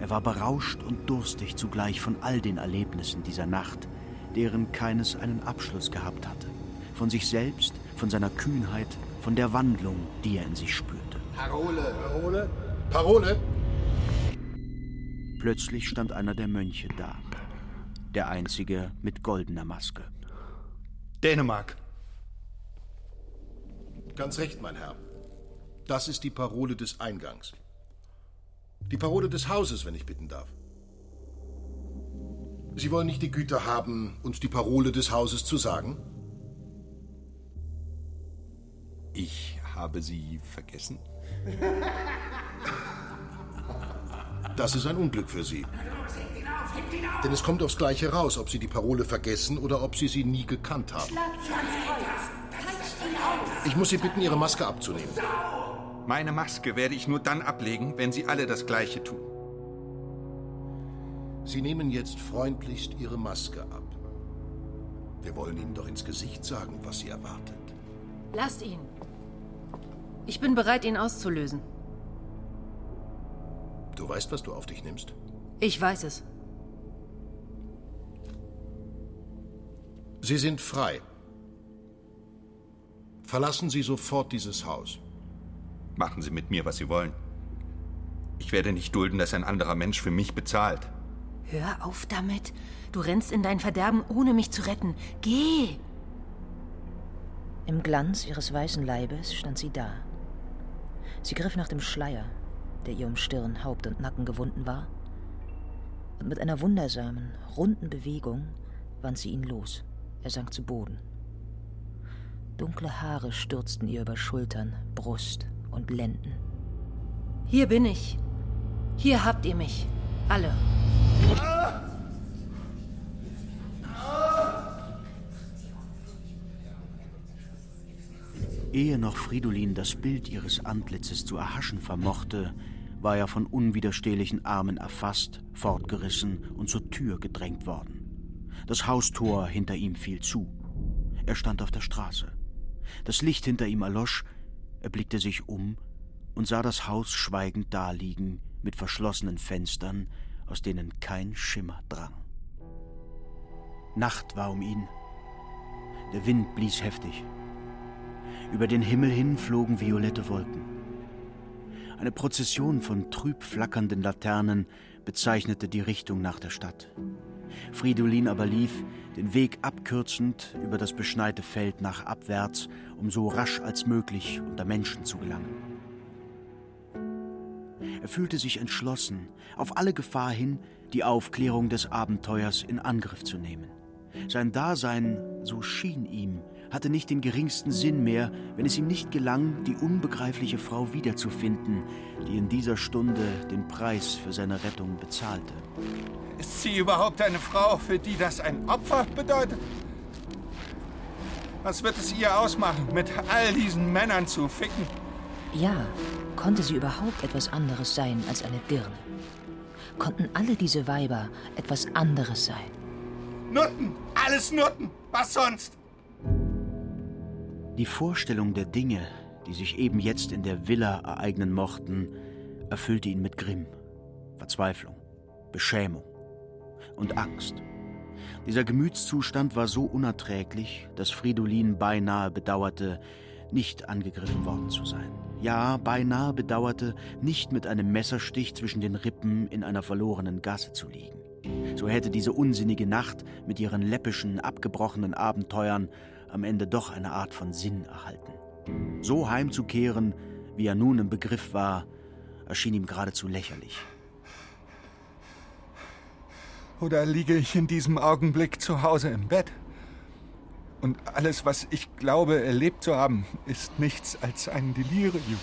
Er war berauscht und durstig zugleich von all den Erlebnissen dieser Nacht, deren keines einen Abschluss gehabt hatte. Von sich selbst, von seiner Kühnheit, von der Wandlung, die er in sich spürte. Parole, Parole, Parole! Plötzlich stand einer der Mönche da. Der einzige mit goldener Maske. Dänemark. Ganz recht, mein Herr. Das ist die Parole des Eingangs. Die Parole des Hauses, wenn ich bitten darf. Sie wollen nicht die Güte haben, uns die Parole des Hauses zu sagen? Ich habe sie vergessen. Das ist ein Unglück für Sie. Denn es kommt aufs Gleiche raus, ob Sie die Parole vergessen oder ob Sie sie nie gekannt haben. Ich muss Sie bitten, Ihre Maske abzunehmen. Meine Maske werde ich nur dann ablegen, wenn Sie alle das Gleiche tun. Sie nehmen jetzt freundlichst Ihre Maske ab. Wir wollen Ihnen doch ins Gesicht sagen, was Sie erwartet. Lasst ihn. Ich bin bereit, ihn auszulösen. Du weißt, was du auf dich nimmst? Ich weiß es. Sie sind frei. Verlassen Sie sofort dieses Haus. Machen Sie mit mir, was Sie wollen. Ich werde nicht dulden, dass ein anderer Mensch für mich bezahlt. Hör auf damit. Du rennst in dein Verderben, ohne mich zu retten. Geh! Im Glanz ihres weißen Leibes stand sie da. Sie griff nach dem Schleier, der ihr um Stirn, Haupt und Nacken gewunden war, und mit einer wundersamen, runden Bewegung wand sie ihn los. Er sank zu Boden. Dunkle Haare stürzten ihr über Schultern, Brust und Lenden. Hier bin ich. Hier habt ihr mich. Alle. Ehe noch Fridolin das Bild ihres Antlitzes zu erhaschen vermochte, war er von unwiderstehlichen Armen erfasst, fortgerissen und zur Tür gedrängt worden. Das Haustor hinter ihm fiel zu. Er stand auf der Straße. Das Licht hinter ihm erlosch, er blickte sich um und sah das Haus schweigend daliegen, mit verschlossenen Fenstern, aus denen kein Schimmer drang. Nacht war um ihn. Der Wind blies heftig. Über den Himmel hin flogen violette Wolken. Eine Prozession von trüb flackernden Laternen bezeichnete die Richtung nach der Stadt. Fridolin aber lief, den Weg abkürzend über das beschneite Feld nach abwärts, um so rasch als möglich unter Menschen zu gelangen. Er fühlte sich entschlossen, auf alle Gefahr hin, die Aufklärung des Abenteuers in Angriff zu nehmen. Sein Dasein, so schien ihm, hatte nicht den geringsten Sinn mehr, wenn es ihm nicht gelang, die unbegreifliche Frau wiederzufinden, die in dieser Stunde den Preis für seine Rettung bezahlte. Ist sie überhaupt eine Frau, für die das ein Opfer bedeutet? Was wird es ihr ausmachen, mit all diesen Männern zu ficken? Ja, konnte sie überhaupt etwas anderes sein als eine Dirne? Konnten alle diese Weiber etwas anderes sein? Nutten! Alles Nutten! Was sonst? Die Vorstellung der Dinge, die sich eben jetzt in der Villa ereignen mochten, erfüllte ihn mit Grimm, Verzweiflung, Beschämung und Angst. Dieser Gemütszustand war so unerträglich, dass Fridolin beinahe bedauerte, nicht angegriffen worden zu sein. Ja, beinahe bedauerte, nicht mit einem Messerstich zwischen den Rippen in einer verlorenen Gasse zu liegen. So hätte diese unsinnige Nacht mit ihren läppischen, abgebrochenen Abenteuern am Ende doch eine Art von Sinn erhalten. So heimzukehren, wie er nun im Begriff war, erschien ihm geradezu lächerlich. Oder liege ich in diesem Augenblick zu Hause im Bett? Und alles, was ich glaube, erlebt zu haben, ist nichts als ein Delirium.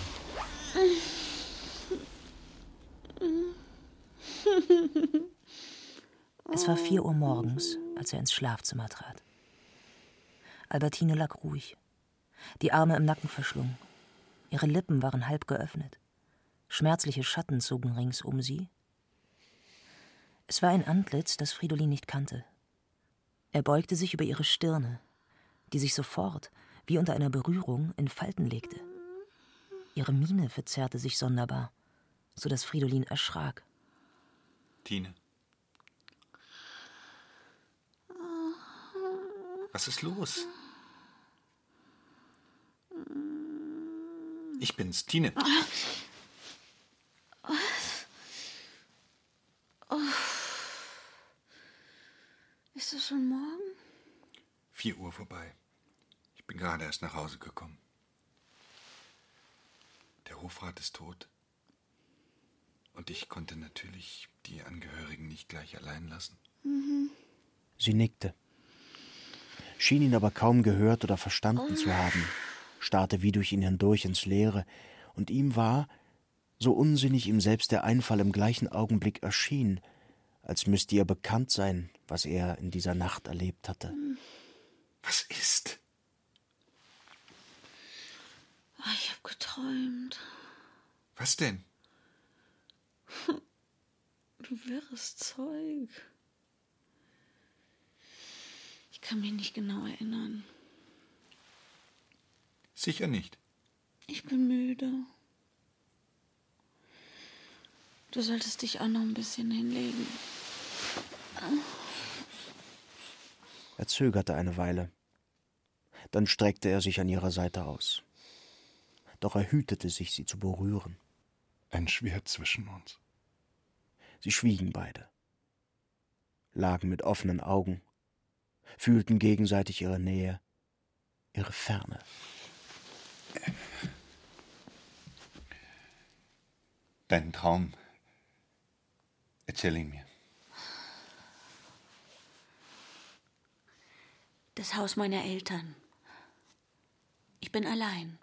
Es war vier Uhr morgens, als er ins Schlafzimmer trat. Albertine lag ruhig, die Arme im Nacken verschlungen. Ihre Lippen waren halb geöffnet. Schmerzliche Schatten zogen rings um sie. Es war ein Antlitz, das Fridolin nicht kannte. Er beugte sich über ihre Stirne, die sich sofort, wie unter einer Berührung, in Falten legte. Ihre Miene verzerrte sich sonderbar, so dass Fridolin erschrak. Tine. Was ist los? Ich bin's, Tine. Ist es schon morgen? Vier Uhr vorbei. Ich bin gerade erst nach Hause gekommen. Der Hofrat ist tot. Und ich konnte natürlich die Angehörigen nicht gleich allein lassen. Mhm. Sie nickte, schien ihn aber kaum gehört oder verstanden zu haben, starrte wie durch ihn hindurch ins Leere, und ihm war, so unsinnig ihm selbst der Einfall im gleichen Augenblick erschien, als müsste ihr bekannt sein, was er in dieser Nacht erlebt hatte. Was ist? Oh, ich habe geträumt. Was denn? Du wirres Zeug. Ich kann mich nicht genau erinnern. Sicher nicht. Ich bin müde. Du solltest dich auch noch ein bisschen hinlegen. Er zögerte eine Weile. Dann streckte er sich an ihrer Seite aus. Doch er hütete sich, sie zu berühren. Ein Schwert zwischen uns. Sie schwiegen beide, lagen mit offenen Augen, fühlten gegenseitig ihre Nähe, ihre Ferne. Deinen Traum. Erzähl ihn mir. Das Haus meiner Eltern. Ich bin allein.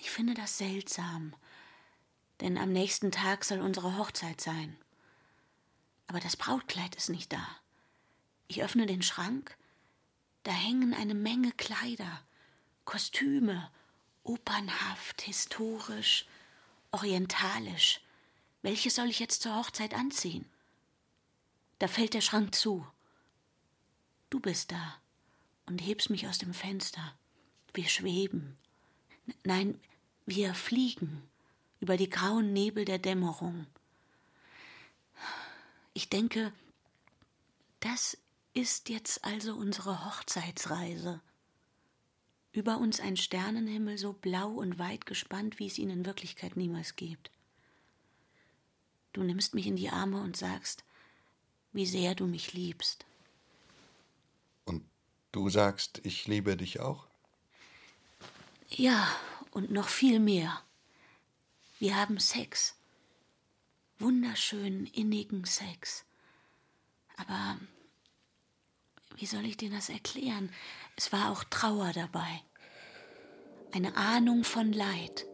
Ich finde das seltsam, denn am nächsten Tag soll unsere Hochzeit sein. Aber das Brautkleid ist nicht da. Ich öffne den Schrank, da hängen eine Menge Kleider, Kostüme, opernhaft, historisch, orientalisch. Welche soll ich jetzt zur Hochzeit anziehen? Da fällt der Schrank zu. Du bist da und hebst mich aus dem Fenster. Wir schweben. Nein, wir fliegen über die grauen Nebel der Dämmerung. Ich denke, das ist jetzt also unsere Hochzeitsreise. Über uns ein Sternenhimmel so blau und weit gespannt, wie es ihn in Wirklichkeit niemals gibt. Du nimmst mich in die Arme und sagst, wie sehr du mich liebst. Und du sagst, ich liebe dich auch? Ja, und noch viel mehr. Wir haben Sex. Wunderschönen, innigen Sex. Aber wie soll ich dir das erklären? Es war auch Trauer dabei. Eine Ahnung von Leid.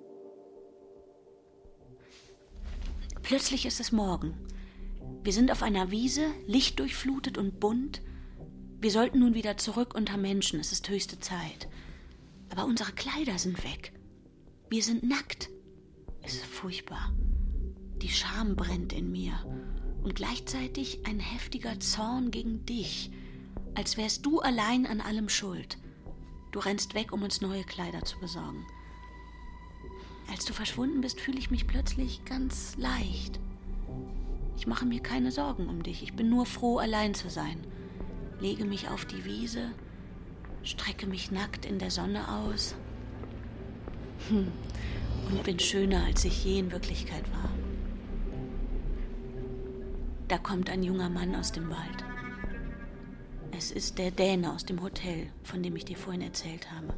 Plötzlich ist es Morgen. Wir sind auf einer Wiese, lichtdurchflutet und bunt. Wir sollten nun wieder zurück unter Menschen. Es ist höchste Zeit. Aber unsere Kleider sind weg. Wir sind nackt. Es ist furchtbar. Die Scham brennt in mir. Und gleichzeitig ein heftiger Zorn gegen dich. Als wärst du allein an allem schuld. Du rennst weg, um uns neue Kleider zu besorgen. Als du verschwunden bist, fühle ich mich plötzlich ganz leicht. Ich mache mir keine Sorgen um dich. Ich bin nur froh, allein zu sein. Lege mich auf die Wiese, strecke mich nackt in der Sonne aus hm. und bin schöner, als ich je in Wirklichkeit war. Da kommt ein junger Mann aus dem Wald. Es ist der Däne aus dem Hotel, von dem ich dir vorhin erzählt habe.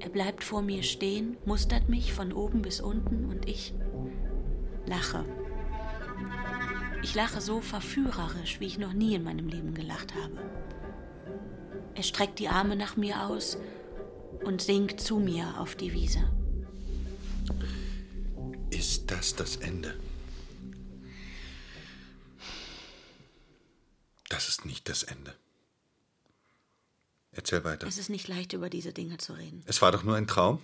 Er bleibt vor mir stehen, mustert mich von oben bis unten und ich lache. Ich lache so verführerisch, wie ich noch nie in meinem Leben gelacht habe. Er streckt die Arme nach mir aus und sinkt zu mir auf die Wiese. Ist das das Ende? Das ist nicht das Ende. Erzähl weiter. Es ist nicht leicht, über diese Dinge zu reden. Es war doch nur ein Traum.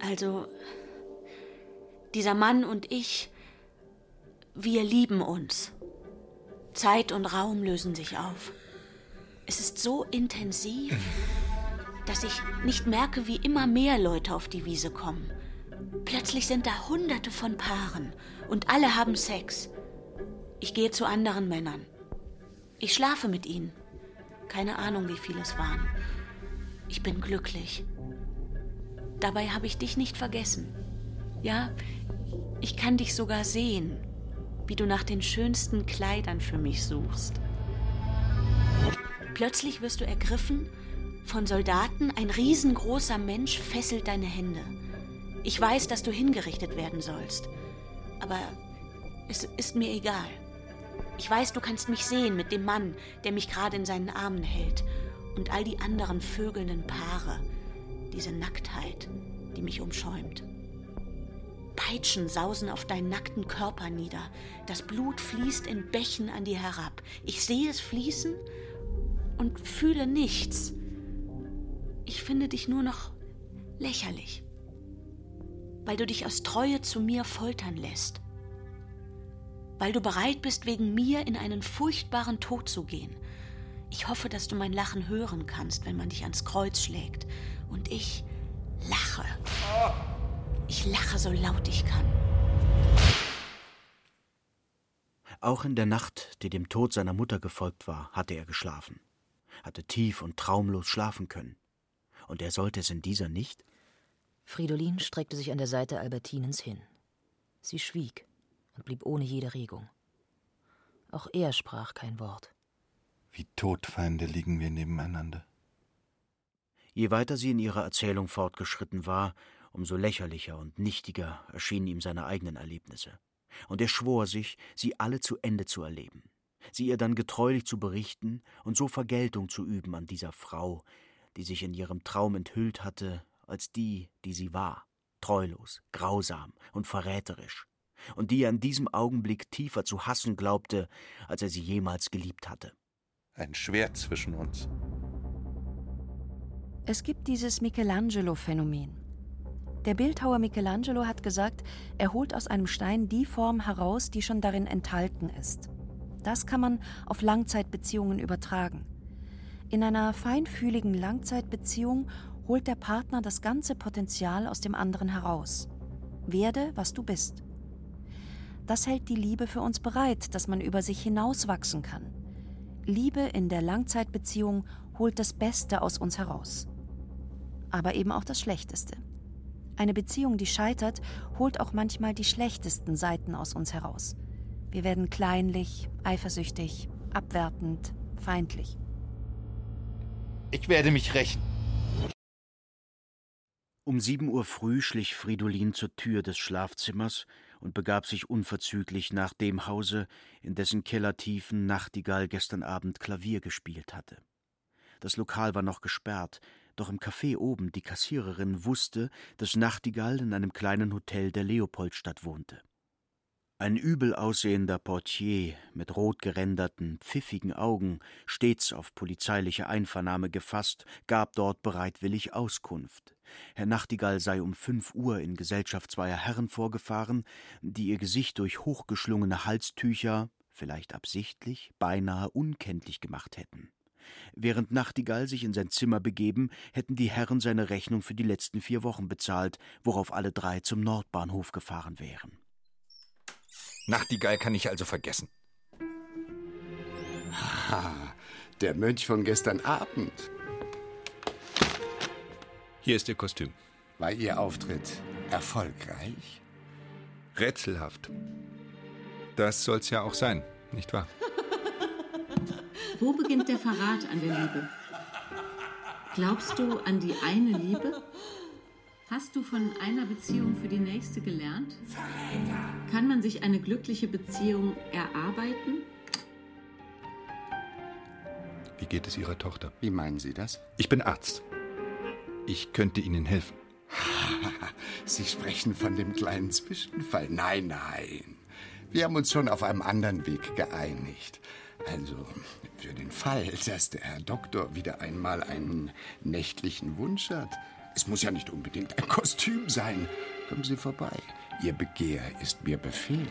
Also, dieser Mann und ich, wir lieben uns. Zeit und Raum lösen sich auf. Es ist so intensiv, dass ich nicht merke, wie immer mehr Leute auf die Wiese kommen. Plötzlich sind da Hunderte von Paaren und alle haben Sex. Ich gehe zu anderen Männern. Ich schlafe mit ihnen. Keine Ahnung, wie viele es waren. Ich bin glücklich. Dabei habe ich dich nicht vergessen. Ja, ich kann dich sogar sehen, wie du nach den schönsten Kleidern für mich suchst. Plötzlich wirst du ergriffen von Soldaten, ein riesengroßer Mensch fesselt deine Hände. Ich weiß, dass du hingerichtet werden sollst, aber es ist mir egal. Ich weiß, du kannst mich sehen mit dem Mann, der mich gerade in seinen Armen hält, und all die anderen vögelnden Paare, diese Nacktheit, die mich umschäumt. Peitschen sausen auf deinen nackten Körper nieder. Das Blut fließt in Bächen an dir herab. Ich sehe es fließen und fühle nichts. Ich finde dich nur noch lächerlich, weil du dich aus Treue zu mir foltern lässt. weil du bereit bist, wegen mir in einen furchtbaren Tod zu gehen. Ich hoffe, dass du mein Lachen hören kannst, wenn man dich ans Kreuz schlägt. Und ich lache. Ich lache so laut ich kann. Auch in der Nacht, die dem Tod seiner Mutter gefolgt war, hatte er geschlafen, hatte tief und traumlos schlafen können. Und er sollte es in dieser nicht? Fridolin streckte sich an der Seite Albertinens hin. Sie schwieg und blieb ohne jede Regung. Auch er sprach kein Wort. Wie Todfeinde liegen wir nebeneinander. Je weiter sie in ihrer Erzählung fortgeschritten war, umso lächerlicher und nichtiger erschienen ihm seine eigenen Erlebnisse. Und er schwor sich, sie alle zu Ende zu erleben, sie ihr dann getreulich zu berichten und so Vergeltung zu üben an dieser Frau, die sich in ihrem Traum enthüllt hatte als die, die sie war, treulos, grausam und verräterisch, und die er in diesem Augenblick tiefer zu hassen glaubte, als er sie jemals geliebt hatte. Ein Schwert zwischen uns. Es gibt dieses Michelangelo-Phänomen. Der Bildhauer Michelangelo hat gesagt, er holt aus einem Stein die Form heraus, die schon darin enthalten ist. Das kann man auf Langzeitbeziehungen übertragen. In einer feinfühligen Langzeitbeziehung holt der Partner das ganze Potenzial aus dem anderen heraus. Werde, was du bist. Das hält die Liebe für uns bereit, dass man über sich hinauswachsen kann. Liebe in der Langzeitbeziehung holt das Beste aus uns heraus aber eben auch das Schlechteste. Eine Beziehung, die scheitert, holt auch manchmal die schlechtesten Seiten aus uns heraus. Wir werden kleinlich, eifersüchtig, abwertend, feindlich. Ich werde mich rächen. Um sieben Uhr früh schlich Fridolin zur Tür des Schlafzimmers und begab sich unverzüglich nach dem Hause, in dessen Kellertiefen Nachtigall gestern Abend Klavier gespielt hatte. Das Lokal war noch gesperrt, doch im Café oben die Kassiererin wusste, dass Nachtigall in einem kleinen Hotel der Leopoldstadt wohnte. Ein übel aussehender Portier mit rot geränderten, pfiffigen Augen, stets auf polizeiliche Einvernahme gefasst, gab dort bereitwillig Auskunft. Herr Nachtigall sei um fünf Uhr in Gesellschaft zweier Herren vorgefahren, die ihr Gesicht durch hochgeschlungene Halstücher, vielleicht absichtlich, beinahe unkenntlich gemacht hätten. Während Nachtigall sich in sein Zimmer begeben, hätten die Herren seine Rechnung für die letzten vier Wochen bezahlt, worauf alle drei zum Nordbahnhof gefahren wären. Nachtigall kann ich also vergessen. Ha, der Mönch von gestern Abend. Hier ist Ihr Kostüm. War Ihr Auftritt erfolgreich? Rätselhaft. Das soll's ja auch sein, nicht wahr? Wo beginnt der Verrat an der Liebe? Glaubst du an die eine Liebe? Hast du von einer Beziehung für die nächste gelernt? Kann man sich eine glückliche Beziehung erarbeiten? Wie geht es Ihrer Tochter? Wie meinen Sie das? Ich bin Arzt. Ich könnte Ihnen helfen. Sie sprechen von dem kleinen Zwischenfall. Nein, nein. Wir haben uns schon auf einem anderen Weg geeinigt. Also, für den Fall, dass der Herr Doktor wieder einmal einen nächtlichen Wunsch hat. Es muss ja nicht unbedingt ein Kostüm sein. Kommen Sie vorbei. Ihr Begehr ist mir Befehl.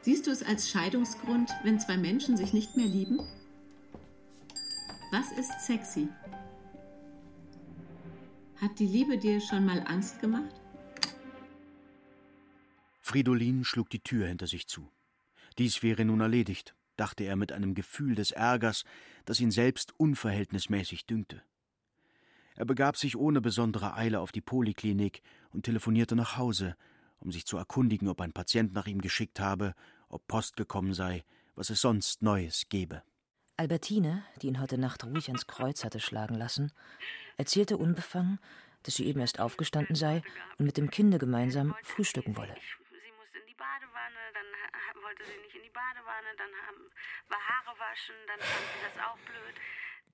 Siehst du es als Scheidungsgrund, wenn zwei Menschen sich nicht mehr lieben? Was ist sexy? Hat die Liebe dir schon mal Angst gemacht? Fridolin schlug die Tür hinter sich zu. Dies wäre nun erledigt dachte er mit einem Gefühl des Ärgers, das ihn selbst unverhältnismäßig dünkte. Er begab sich ohne besondere Eile auf die Poliklinik und telefonierte nach Hause, um sich zu erkundigen, ob ein Patient nach ihm geschickt habe, ob Post gekommen sei, was es sonst Neues gebe. Albertine, die ihn heute Nacht ruhig ans Kreuz hatte schlagen lassen, erzählte unbefangen, dass sie eben erst aufgestanden sei und mit dem Kinde gemeinsam frühstücken wolle wollte sie nicht in die Badewanne, dann war Haare waschen, dann fand sie das auch blöd.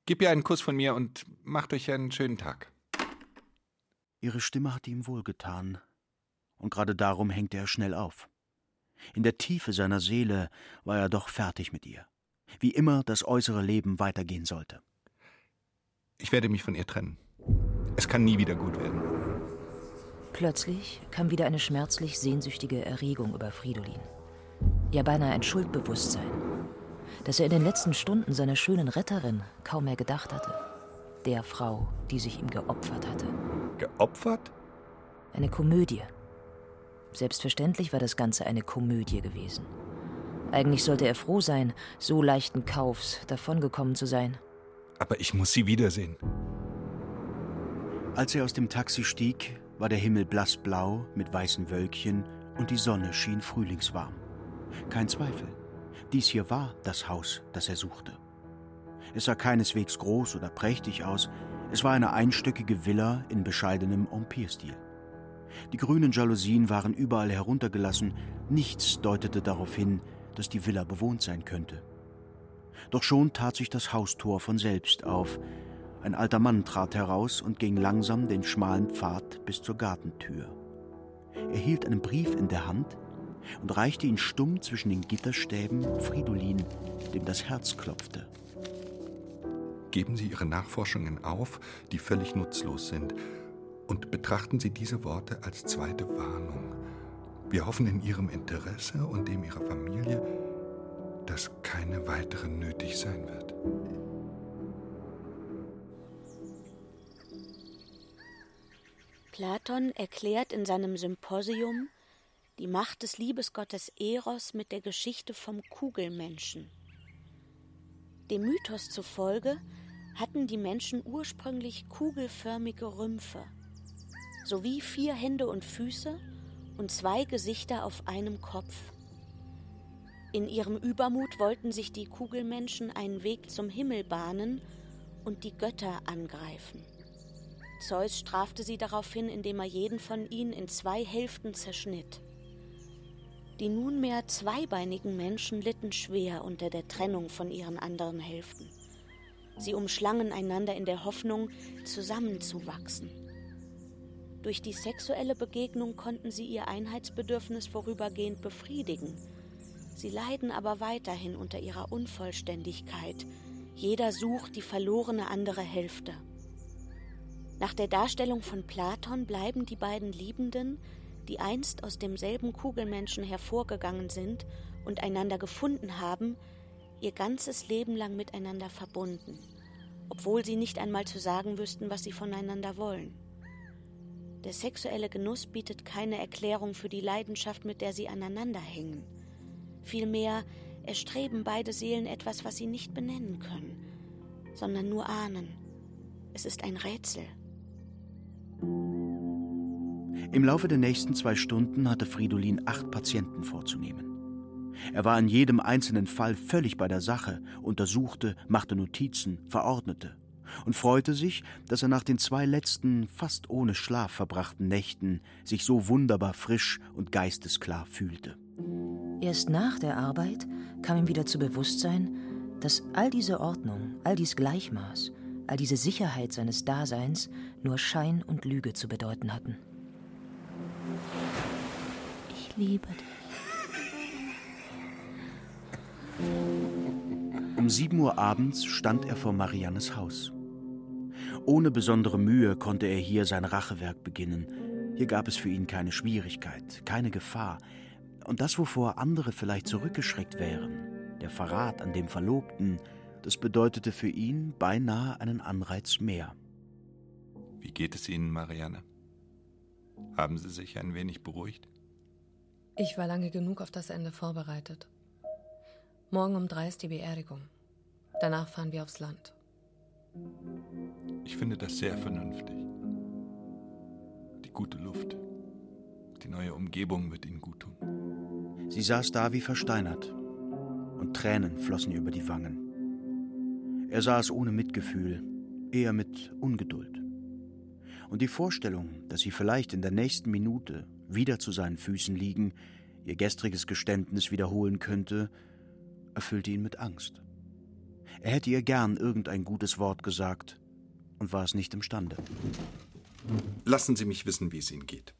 Gib ihr einen Kuss von mir und macht euch einen schönen Tag. Ihre Stimme hatte ihm wohlgetan, und gerade darum hängte er schnell auf. In der Tiefe seiner Seele war er doch fertig mit ihr. Wie immer das äußere Leben weitergehen sollte. Ich werde mich von ihr trennen. Es kann nie wieder gut werden. Plötzlich kam wieder eine schmerzlich sehnsüchtige Erregung über Fridolin. Ja, beinahe ein Schuldbewusstsein, dass er in den letzten Stunden seiner schönen Retterin kaum mehr gedacht hatte. Der Frau, die sich ihm geopfert hatte. Geopfert? Eine Komödie. Selbstverständlich war das Ganze eine Komödie gewesen. Eigentlich sollte er froh sein, so leichten Kaufs davongekommen zu sein. Aber ich muss sie wiedersehen. Als er aus dem Taxi stieg, war der Himmel blassblau mit weißen Wölkchen und die Sonne schien frühlingswarm. Kein Zweifel, dies hier war das Haus, das er suchte. Es sah keineswegs groß oder prächtig aus, es war eine einstöckige Villa in bescheidenem Empire-Stil. Die grünen Jalousien waren überall heruntergelassen, nichts deutete darauf hin, dass die Villa bewohnt sein könnte. Doch schon tat sich das Haustor von selbst auf. Ein alter Mann trat heraus und ging langsam den schmalen Pfad bis zur Gartentür. Er hielt einen Brief in der Hand und reichte ihn stumm zwischen den Gitterstäben Fridolin, dem das Herz klopfte. Geben Sie Ihre Nachforschungen auf, die völlig nutzlos sind, und betrachten Sie diese Worte als zweite Warnung. Wir hoffen in Ihrem Interesse und dem Ihrer Familie, dass keine weitere nötig sein wird. Platon erklärt in seinem Symposium die Macht des Liebesgottes Eros mit der Geschichte vom Kugelmenschen. Dem Mythos zufolge hatten die Menschen ursprünglich kugelförmige Rümpfe, sowie vier Hände und Füße und zwei Gesichter auf einem Kopf. In ihrem Übermut wollten sich die Kugelmenschen einen Weg zum Himmel bahnen und die Götter angreifen. Zeus strafte sie daraufhin, indem er jeden von ihnen in zwei Hälften zerschnitt. Die nunmehr zweibeinigen Menschen litten schwer unter der Trennung von ihren anderen Hälften. Sie umschlangen einander in der Hoffnung, zusammenzuwachsen. Durch die sexuelle Begegnung konnten sie ihr Einheitsbedürfnis vorübergehend befriedigen. Sie leiden aber weiterhin unter ihrer Unvollständigkeit. Jeder sucht die verlorene andere Hälfte. Nach der Darstellung von Platon bleiben die beiden Liebenden, die einst aus demselben Kugelmenschen hervorgegangen sind und einander gefunden haben, ihr ganzes Leben lang miteinander verbunden, obwohl sie nicht einmal zu sagen wüssten, was sie voneinander wollen. Der sexuelle Genuss bietet keine Erklärung für die Leidenschaft, mit der sie aneinander hängen. Vielmehr erstreben beide Seelen etwas, was sie nicht benennen können, sondern nur ahnen. Es ist ein Rätsel. Im Laufe der nächsten zwei Stunden hatte Fridolin acht Patienten vorzunehmen. Er war in jedem einzelnen Fall völlig bei der Sache, untersuchte, machte Notizen, verordnete und freute sich, dass er nach den zwei letzten, fast ohne Schlaf verbrachten Nächten sich so wunderbar frisch und geistesklar fühlte. Erst nach der Arbeit kam ihm wieder zu Bewusstsein, dass all diese Ordnung, all dies Gleichmaß, all diese Sicherheit seines Daseins nur Schein und Lüge zu bedeuten hatten. Ich liebe dich. Um sieben Uhr abends stand er vor Mariannes Haus. Ohne besondere Mühe konnte er hier sein Rachewerk beginnen. Hier gab es für ihn keine Schwierigkeit, keine Gefahr. Und das, wovor andere vielleicht zurückgeschreckt wären, der Verrat an dem Verlobten, das bedeutete für ihn beinahe einen Anreiz mehr. Wie geht es Ihnen, Marianne? Haben Sie sich ein wenig beruhigt? Ich war lange genug auf das Ende vorbereitet. Morgen um drei ist die Beerdigung. Danach fahren wir aufs Land. Ich finde das sehr vernünftig. Die gute Luft, die neue Umgebung wird Ihnen gut tun. Sie saß da wie versteinert und Tränen flossen über die Wangen. Er saß ohne Mitgefühl, eher mit Ungeduld. Und die Vorstellung, dass sie vielleicht in der nächsten Minute wieder zu seinen Füßen liegen, ihr gestriges Geständnis wiederholen könnte, erfüllte ihn mit Angst. Er hätte ihr gern irgendein gutes Wort gesagt und war es nicht imstande. Lassen Sie mich wissen, wie es Ihnen geht.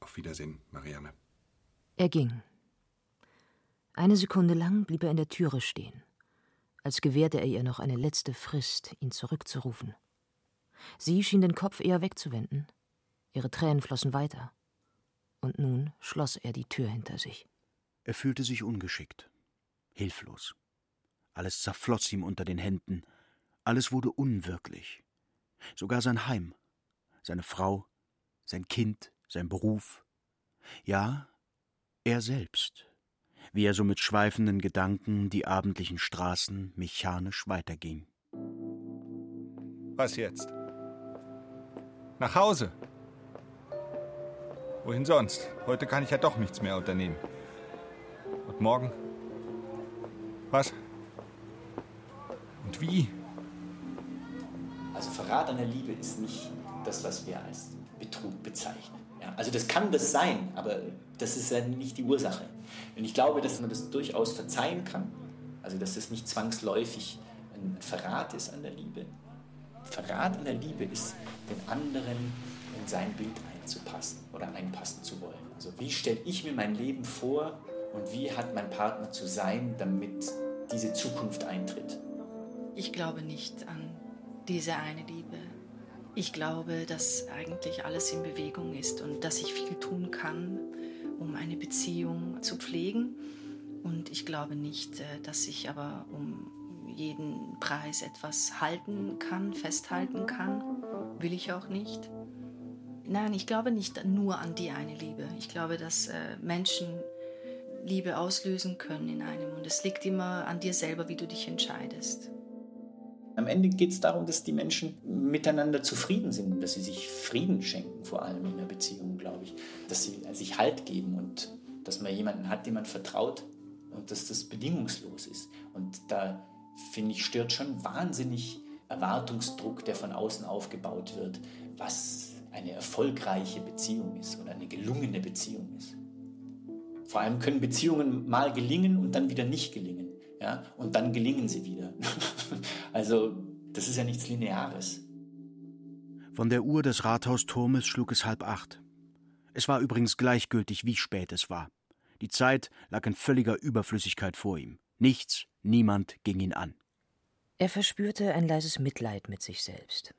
Auf Wiedersehen, Marianne. Er ging. Eine Sekunde lang blieb er in der Türe stehen, als gewährte er ihr noch eine letzte Frist, ihn zurückzurufen. Sie schien den Kopf eher wegzuwenden. Ihre Tränen flossen weiter. Und nun schloss er die Tür hinter sich. Er fühlte sich ungeschickt, hilflos. Alles zerfloss ihm unter den Händen, alles wurde unwirklich. Sogar sein Heim, seine Frau, sein Kind, sein Beruf. Ja, er selbst, wie er so mit schweifenden Gedanken die abendlichen Straßen mechanisch weiterging. Was jetzt? Nach Hause. Wohin sonst? Heute kann ich ja doch nichts mehr unternehmen. Und morgen? Was? Und wie? Also Verrat an der Liebe ist nicht das, was wir als Betrug bezeichnen. Ja, also das kann das sein, aber das ist ja nicht die Ursache. Und ich glaube, dass man das durchaus verzeihen kann. Also dass das nicht zwangsläufig ein Verrat ist an der Liebe. Verrat an der Liebe ist, den anderen in sein Bild einzupassen oder einpassen zu wollen. Also wie stelle ich mir mein Leben vor und wie hat mein Partner zu sein, damit diese Zukunft eintritt? Ich glaube nicht an diese eine Liebe. Ich glaube, dass eigentlich alles in Bewegung ist und dass ich viel tun kann, um eine Beziehung zu pflegen. Und ich glaube nicht, äh, dass ich aber um jeden Preis etwas halten kann, festhalten kann. Will ich auch nicht. Nein, ich glaube nicht nur an die eine Liebe. Ich glaube, dass äh, Menschen Liebe auslösen können in einem. Und es liegt immer an dir selber, wie du dich entscheidest. Am Ende geht es darum, dass die Menschen miteinander zufrieden sind, dass sie sich Frieden schenken, vor allem in der Beziehung, glaube ich. Dass sie sich Halt geben und dass man jemanden hat, dem man vertraut und dass das bedingungslos ist. Und da, finde ich, stört schon wahnsinnig Erwartungsdruck, der von außen aufgebaut wird, was eine erfolgreiche Beziehung ist oder eine gelungene Beziehung ist. Vor allem können Beziehungen mal gelingen und dann wieder nicht gelingen. Ja? Und dann gelingen sie wieder. also das ist ja nichts Lineares. Von der Uhr des Rathausturmes schlug es halb acht. Es war übrigens gleichgültig, wie spät es war. Die Zeit lag in völliger Überflüssigkeit vor ihm. Nichts, niemand ging ihn an. Er verspürte ein leises Mitleid mit sich selbst.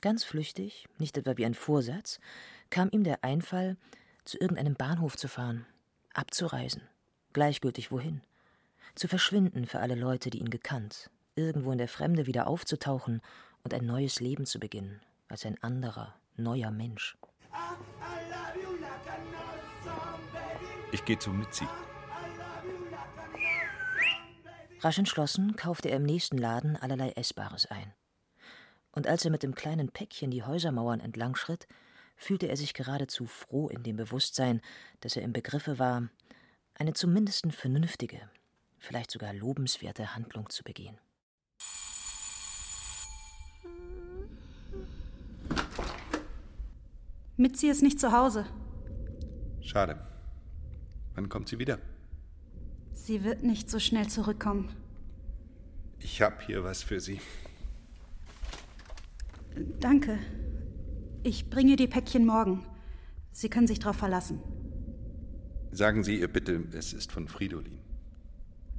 Ganz flüchtig, nicht etwa wie ein Vorsatz, kam ihm der Einfall, zu irgendeinem Bahnhof zu fahren, abzureisen, gleichgültig wohin, zu verschwinden für alle Leute, die ihn gekannt, irgendwo in der Fremde wieder aufzutauchen und ein neues Leben zu beginnen, als ein anderer, neuer Mensch. Ich gehe zu Mitzi. Rasch entschlossen kaufte er im nächsten Laden allerlei Essbares ein. Und als er mit dem kleinen Päckchen die Häusermauern entlang schritt, fühlte er sich geradezu froh in dem Bewusstsein, dass er im Begriffe war, eine zumindest vernünftige, vielleicht sogar lobenswerte Handlung zu begehen. Mitzi ist nicht zu Hause. Schade. Wann kommt sie wieder? Sie wird nicht so schnell zurückkommen. Ich habe hier was für Sie. Danke. Ich bringe die Päckchen morgen. Sie können sich darauf verlassen. Sagen Sie ihr bitte, es ist von Fridolin.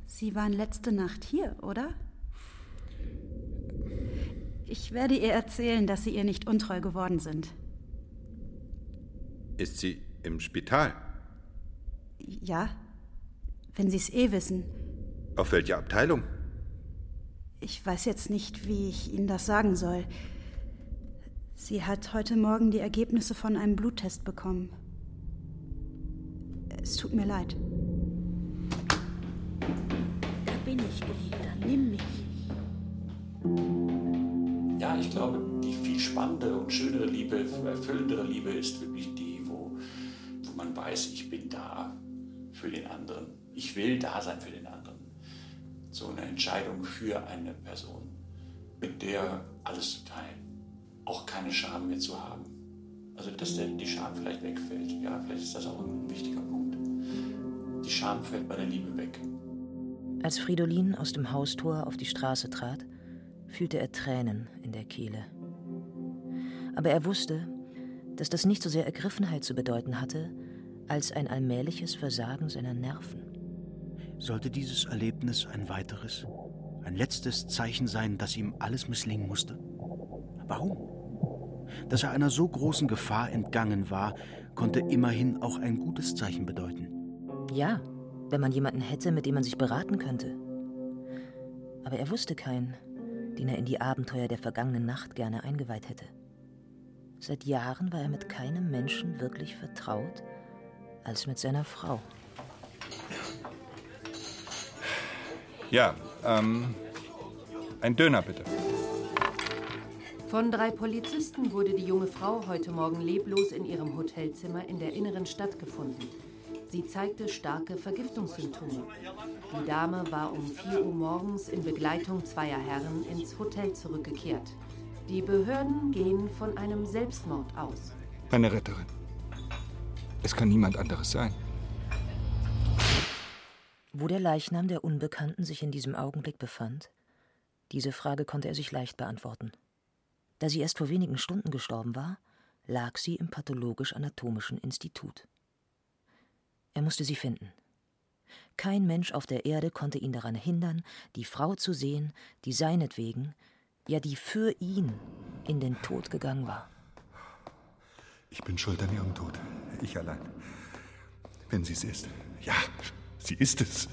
Sie waren letzte Nacht hier, oder? Ich werde ihr erzählen, dass Sie ihr nicht untreu geworden sind. Ist sie im Spital? Ja, wenn Sie es eh wissen. Auf welcher Abteilung? Ich weiß jetzt nicht, wie ich Ihnen das sagen soll. Sie hat heute Morgen die Ergebnisse von einem Bluttest bekommen. Es tut mir leid. Da bin ich, Geliebter. Nimm mich. Ja, ich glaube, die viel spannendere und schönere Liebe, erfüllendere Liebe ist wirklich die, wo, wo man weiß, ich bin da für den anderen. Ich will da sein für den anderen. So eine Entscheidung für eine Person, mit der alles zu teilen. Auch keine Scham mehr zu haben. Also, dass der, die Scham vielleicht wegfällt. Ja, vielleicht ist das auch ein wichtiger Punkt. Die Scham fällt bei der Liebe weg. Als Fridolin aus dem Haustor auf die Straße trat, fühlte er Tränen in der Kehle. Aber er wusste, dass das nicht so sehr Ergriffenheit zu bedeuten hatte, als ein allmähliches Versagen seiner Nerven. Sollte dieses Erlebnis ein weiteres, ein letztes Zeichen sein, dass ihm alles misslingen musste? Warum? Dass er einer so großen Gefahr entgangen war, konnte immerhin auch ein gutes Zeichen bedeuten. Ja, wenn man jemanden hätte, mit dem man sich beraten könnte. Aber er wusste keinen, den er in die Abenteuer der vergangenen Nacht gerne eingeweiht hätte. Seit Jahren war er mit keinem Menschen wirklich vertraut als mit seiner Frau. Ja, ähm, ein Döner bitte. Von drei Polizisten wurde die junge Frau heute Morgen leblos in ihrem Hotelzimmer in der inneren Stadt gefunden. Sie zeigte starke Vergiftungssymptome. Die Dame war um 4 Uhr morgens in Begleitung zweier Herren ins Hotel zurückgekehrt. Die Behörden gehen von einem Selbstmord aus. Meine Retterin. Es kann niemand anderes sein. Wo der Leichnam der Unbekannten sich in diesem Augenblick befand? Diese Frage konnte er sich leicht beantworten. Da sie erst vor wenigen Stunden gestorben war, lag sie im pathologisch-anatomischen Institut. Er musste sie finden. Kein Mensch auf der Erde konnte ihn daran hindern, die Frau zu sehen, die seinetwegen, ja die für ihn in den Tod gegangen war. Ich bin schuld an ihrem Tod. Ich allein. Wenn sie es ist. Ja, sie ist es.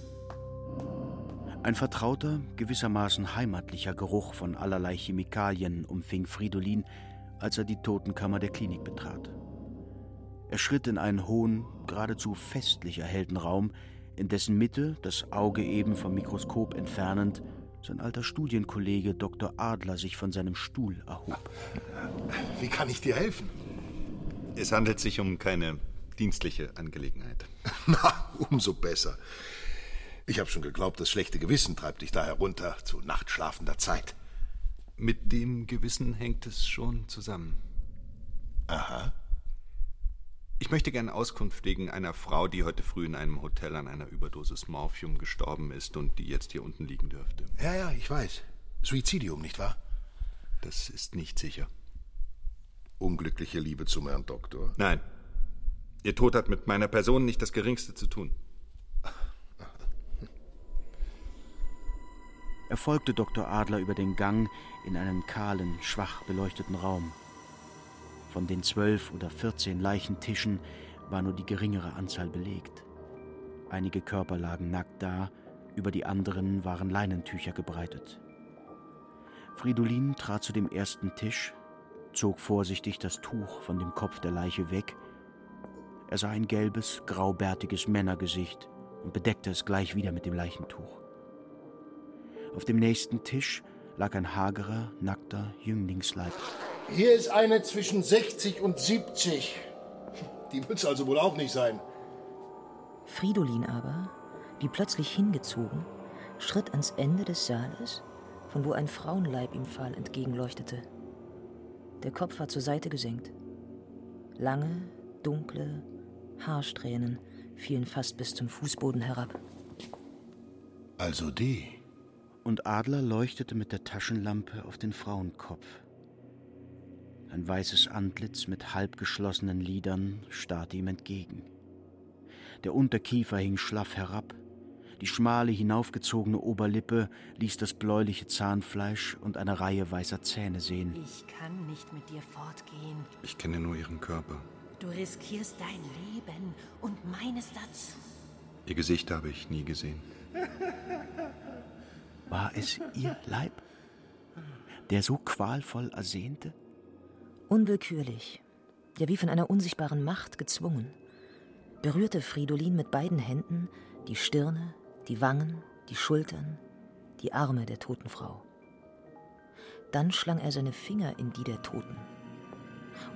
Ein vertrauter, gewissermaßen heimatlicher Geruch von allerlei Chemikalien umfing Fridolin, als er die Totenkammer der Klinik betrat. Er schritt in einen hohen, geradezu festlich erhellten Raum, in dessen Mitte, das Auge eben vom Mikroskop entfernend, sein alter Studienkollege Dr. Adler sich von seinem Stuhl erhob. Wie kann ich dir helfen? Es handelt sich um keine dienstliche Angelegenheit. Na, umso besser. Ich habe schon geglaubt, das schlechte Gewissen treibt dich da herunter zu nachtschlafender Zeit. Mit dem Gewissen hängt es schon zusammen. Aha. Ich möchte gerne Auskunft wegen einer Frau, die heute früh in einem Hotel an einer Überdosis Morphium gestorben ist und die jetzt hier unten liegen dürfte. Ja, ja, ich weiß. Suizidium, nicht wahr? Das ist nicht sicher. Unglückliche Liebe zum Herrn Doktor? Nein. Ihr Tod hat mit meiner Person nicht das Geringste zu tun. Er folgte Dr. Adler über den Gang in einen kahlen, schwach beleuchteten Raum. Von den zwölf oder vierzehn Leichentischen war nur die geringere Anzahl belegt. Einige Körper lagen nackt da, über die anderen waren Leinentücher gebreitet. Fridolin trat zu dem ersten Tisch, zog vorsichtig das Tuch von dem Kopf der Leiche weg. Er sah ein gelbes, graubärtiges Männergesicht und bedeckte es gleich wieder mit dem Leichentuch. Auf dem nächsten Tisch lag ein hagerer, nackter Jünglingsleib. Hier ist eine zwischen 60 und 70. Die wird's also wohl auch nicht sein. Fridolin aber, wie plötzlich hingezogen, schritt ans Ende des Saales, von wo ein Frauenleib ihm fahl entgegenleuchtete. Der Kopf war zur Seite gesenkt. Lange, dunkle Haarsträhnen fielen fast bis zum Fußboden herab. Also die. Und Adler leuchtete mit der Taschenlampe auf den Frauenkopf. Ein weißes Antlitz mit halb geschlossenen Lidern starrte ihm entgegen. Der Unterkiefer hing schlaff herab, die schmale, hinaufgezogene Oberlippe ließ das bläuliche Zahnfleisch und eine Reihe weißer Zähne sehen. Ich kann nicht mit dir fortgehen. Ich kenne nur ihren Körper. Du riskierst dein Leben und meines dazu. Ihr Gesicht habe ich nie gesehen. War es ihr Leib, der so qualvoll ersehnte? Unwillkürlich, ja wie von einer unsichtbaren Macht gezwungen, berührte Fridolin mit beiden Händen die Stirne, die Wangen, die Schultern, die Arme der toten Frau. Dann schlang er seine Finger in die der Toten.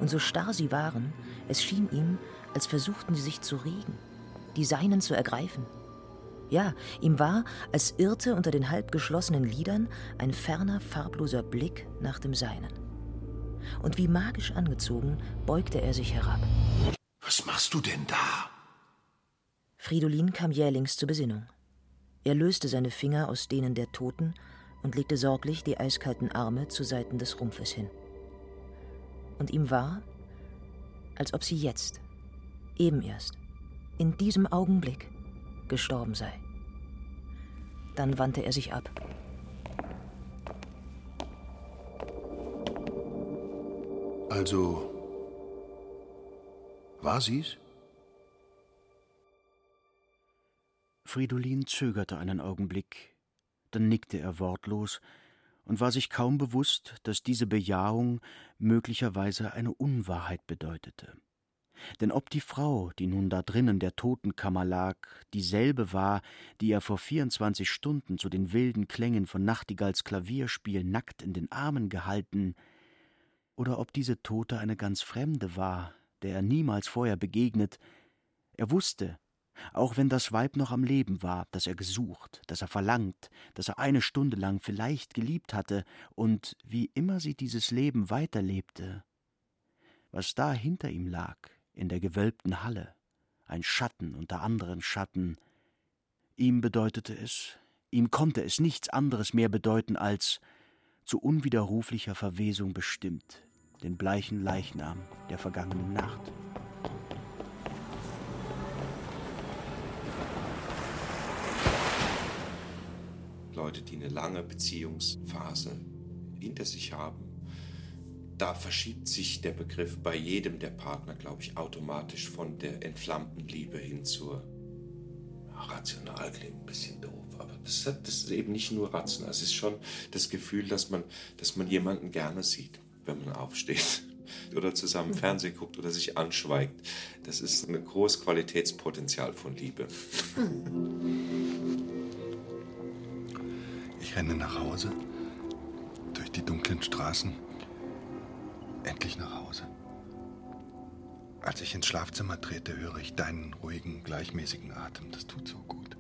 Und so starr sie waren, es schien ihm, als versuchten sie sich zu regen, die Seinen zu ergreifen. Ja, ihm war, als irrte unter den halb geschlossenen Lidern ein ferner, farbloser Blick nach dem Seinen. Und wie magisch angezogen, beugte er sich herab. Was machst du denn da? Fridolin kam jählings zur Besinnung. Er löste seine Finger aus denen der Toten und legte sorglich die eiskalten Arme zu Seiten des Rumpfes hin. Und ihm war, als ob sie jetzt, eben erst, in diesem Augenblick, gestorben sei. Dann wandte er sich ab. Also, war sie's? Fridolin zögerte einen Augenblick, dann nickte er wortlos und war sich kaum bewusst, dass diese Bejahung möglicherweise eine Unwahrheit bedeutete. Denn ob die Frau, die nun da drinnen der Totenkammer lag, dieselbe war, die er vor vierundzwanzig Stunden zu den wilden Klängen von Nachtigalls Klavierspiel nackt in den Armen gehalten, oder ob diese Tote eine ganz Fremde war, der er niemals vorher begegnet, er wusste, auch wenn das Weib noch am Leben war, das er gesucht, das er verlangt, das er eine Stunde lang vielleicht geliebt hatte, und wie immer sie dieses Leben weiterlebte, was da hinter ihm lag, in der gewölbten Halle, ein Schatten unter anderen Schatten, ihm bedeutete es, ihm konnte es nichts anderes mehr bedeuten als zu unwiderruflicher Verwesung bestimmt, den bleichen Leichnam der vergangenen Nacht. Leute, die eine lange Beziehungsphase hinter sich haben, da verschiebt sich der Begriff bei jedem der Partner, glaube ich, automatisch von der entflammten Liebe hin zur rational klingt ein bisschen doof, aber das, das ist eben nicht nur rational. Es ist schon das Gefühl, dass man, dass man jemanden gerne sieht, wenn man aufsteht oder zusammen Fernsehen guckt oder sich anschweigt. Das ist ein großes Qualitätspotenzial von Liebe. Ich renne nach Hause, durch die dunklen Straßen endlich nach Hause. Als ich ins Schlafzimmer trete, höre ich deinen ruhigen, gleichmäßigen Atem. Das tut so gut.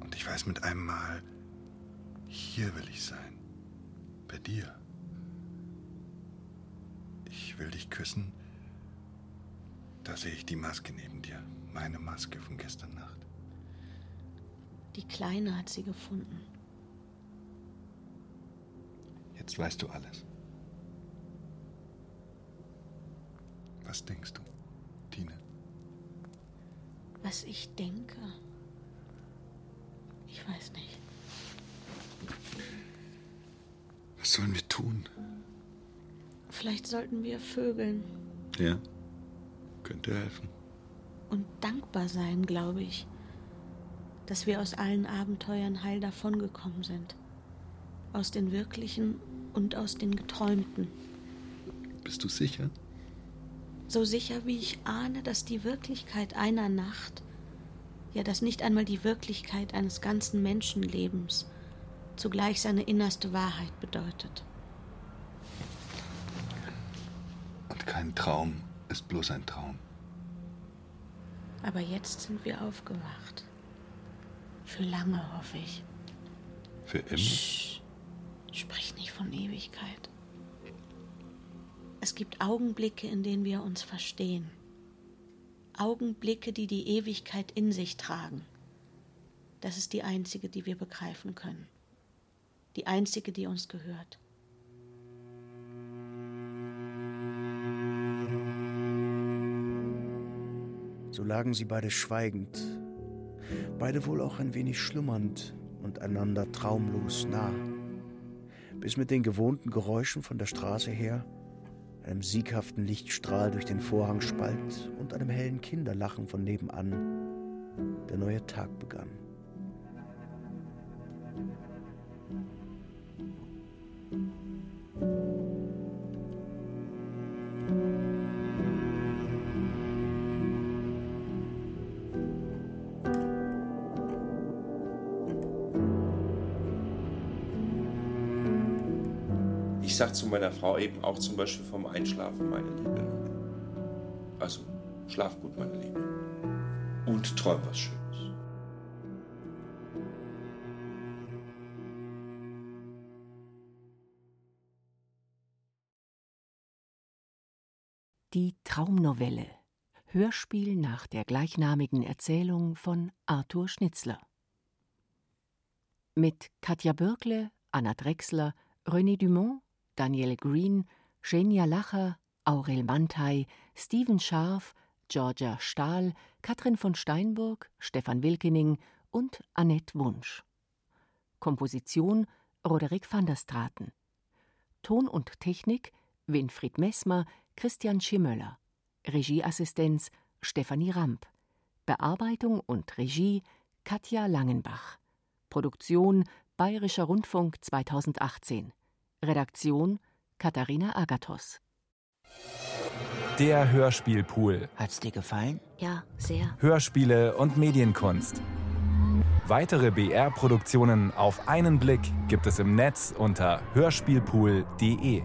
Und ich weiß mit einem Mal, hier will ich sein. Bei dir. Ich will dich küssen. Da sehe ich die Maske neben dir. Meine Maske von gestern Nacht. Die Kleine hat sie gefunden. Jetzt weißt du alles. Was denkst du, Tine? Was ich denke? Ich weiß nicht. Was sollen wir tun? Vielleicht sollten wir vögeln Ja, könnte helfen. und dankbar sein, glaube ich, dass wir aus allen Abenteuern heil davongekommen sind. Aus den wirklichen und aus den geträumten. Bist du sicher? So sicher wie ich ahne, dass die Wirklichkeit einer Nacht, ja, dass nicht einmal die Wirklichkeit eines ganzen Menschenlebens zugleich seine innerste Wahrheit bedeutet. Und kein Traum ist bloß ein Traum. Aber jetzt sind wir aufgewacht. Für lange, hoffe ich. Für immer? Psst. Sprich nicht von Ewigkeit. Es gibt Augenblicke, in denen wir uns verstehen. Augenblicke, die die Ewigkeit in sich tragen. Das ist die einzige, die wir begreifen können. Die einzige, die uns gehört. So lagen sie beide schweigend, beide wohl auch ein wenig schlummernd und einander traumlos nah, bis mit den gewohnten Geräuschen von der Straße her, einem sieghaften Lichtstrahl durch den Vorhangspalt und einem hellen Kinderlachen von nebenan, der neue Tag begann. Sage zu meiner Frau eben auch zum Beispiel vom Einschlafen, meine Liebe. Also, schlaf gut, meine Liebe. Und träum was Schönes. Die Traumnovelle. Hörspiel nach der gleichnamigen Erzählung von Arthur Schnitzler. Mit Katja Bürkle, Anna Drechsler, René Dumont, Daniel Green, Genia Lacher, Aurel Mantei, Steven Scharf, Georgia Stahl, Katrin von Steinburg, Stefan Wilkening und Annette Wunsch. Komposition Roderick van der Straten. Ton und Technik Winfried Messmer, Christian Schimmöller. Regieassistenz Stefanie Ramp. Bearbeitung und Regie Katja Langenbach. Produktion Bayerischer Rundfunk 2018. Redaktion Katharina Agathos. Der Hörspielpool. Hat's dir gefallen? Ja, sehr. Hörspiele und Medienkunst. Weitere BR-Produktionen auf einen Blick gibt es im Netz unter hörspielpool.de.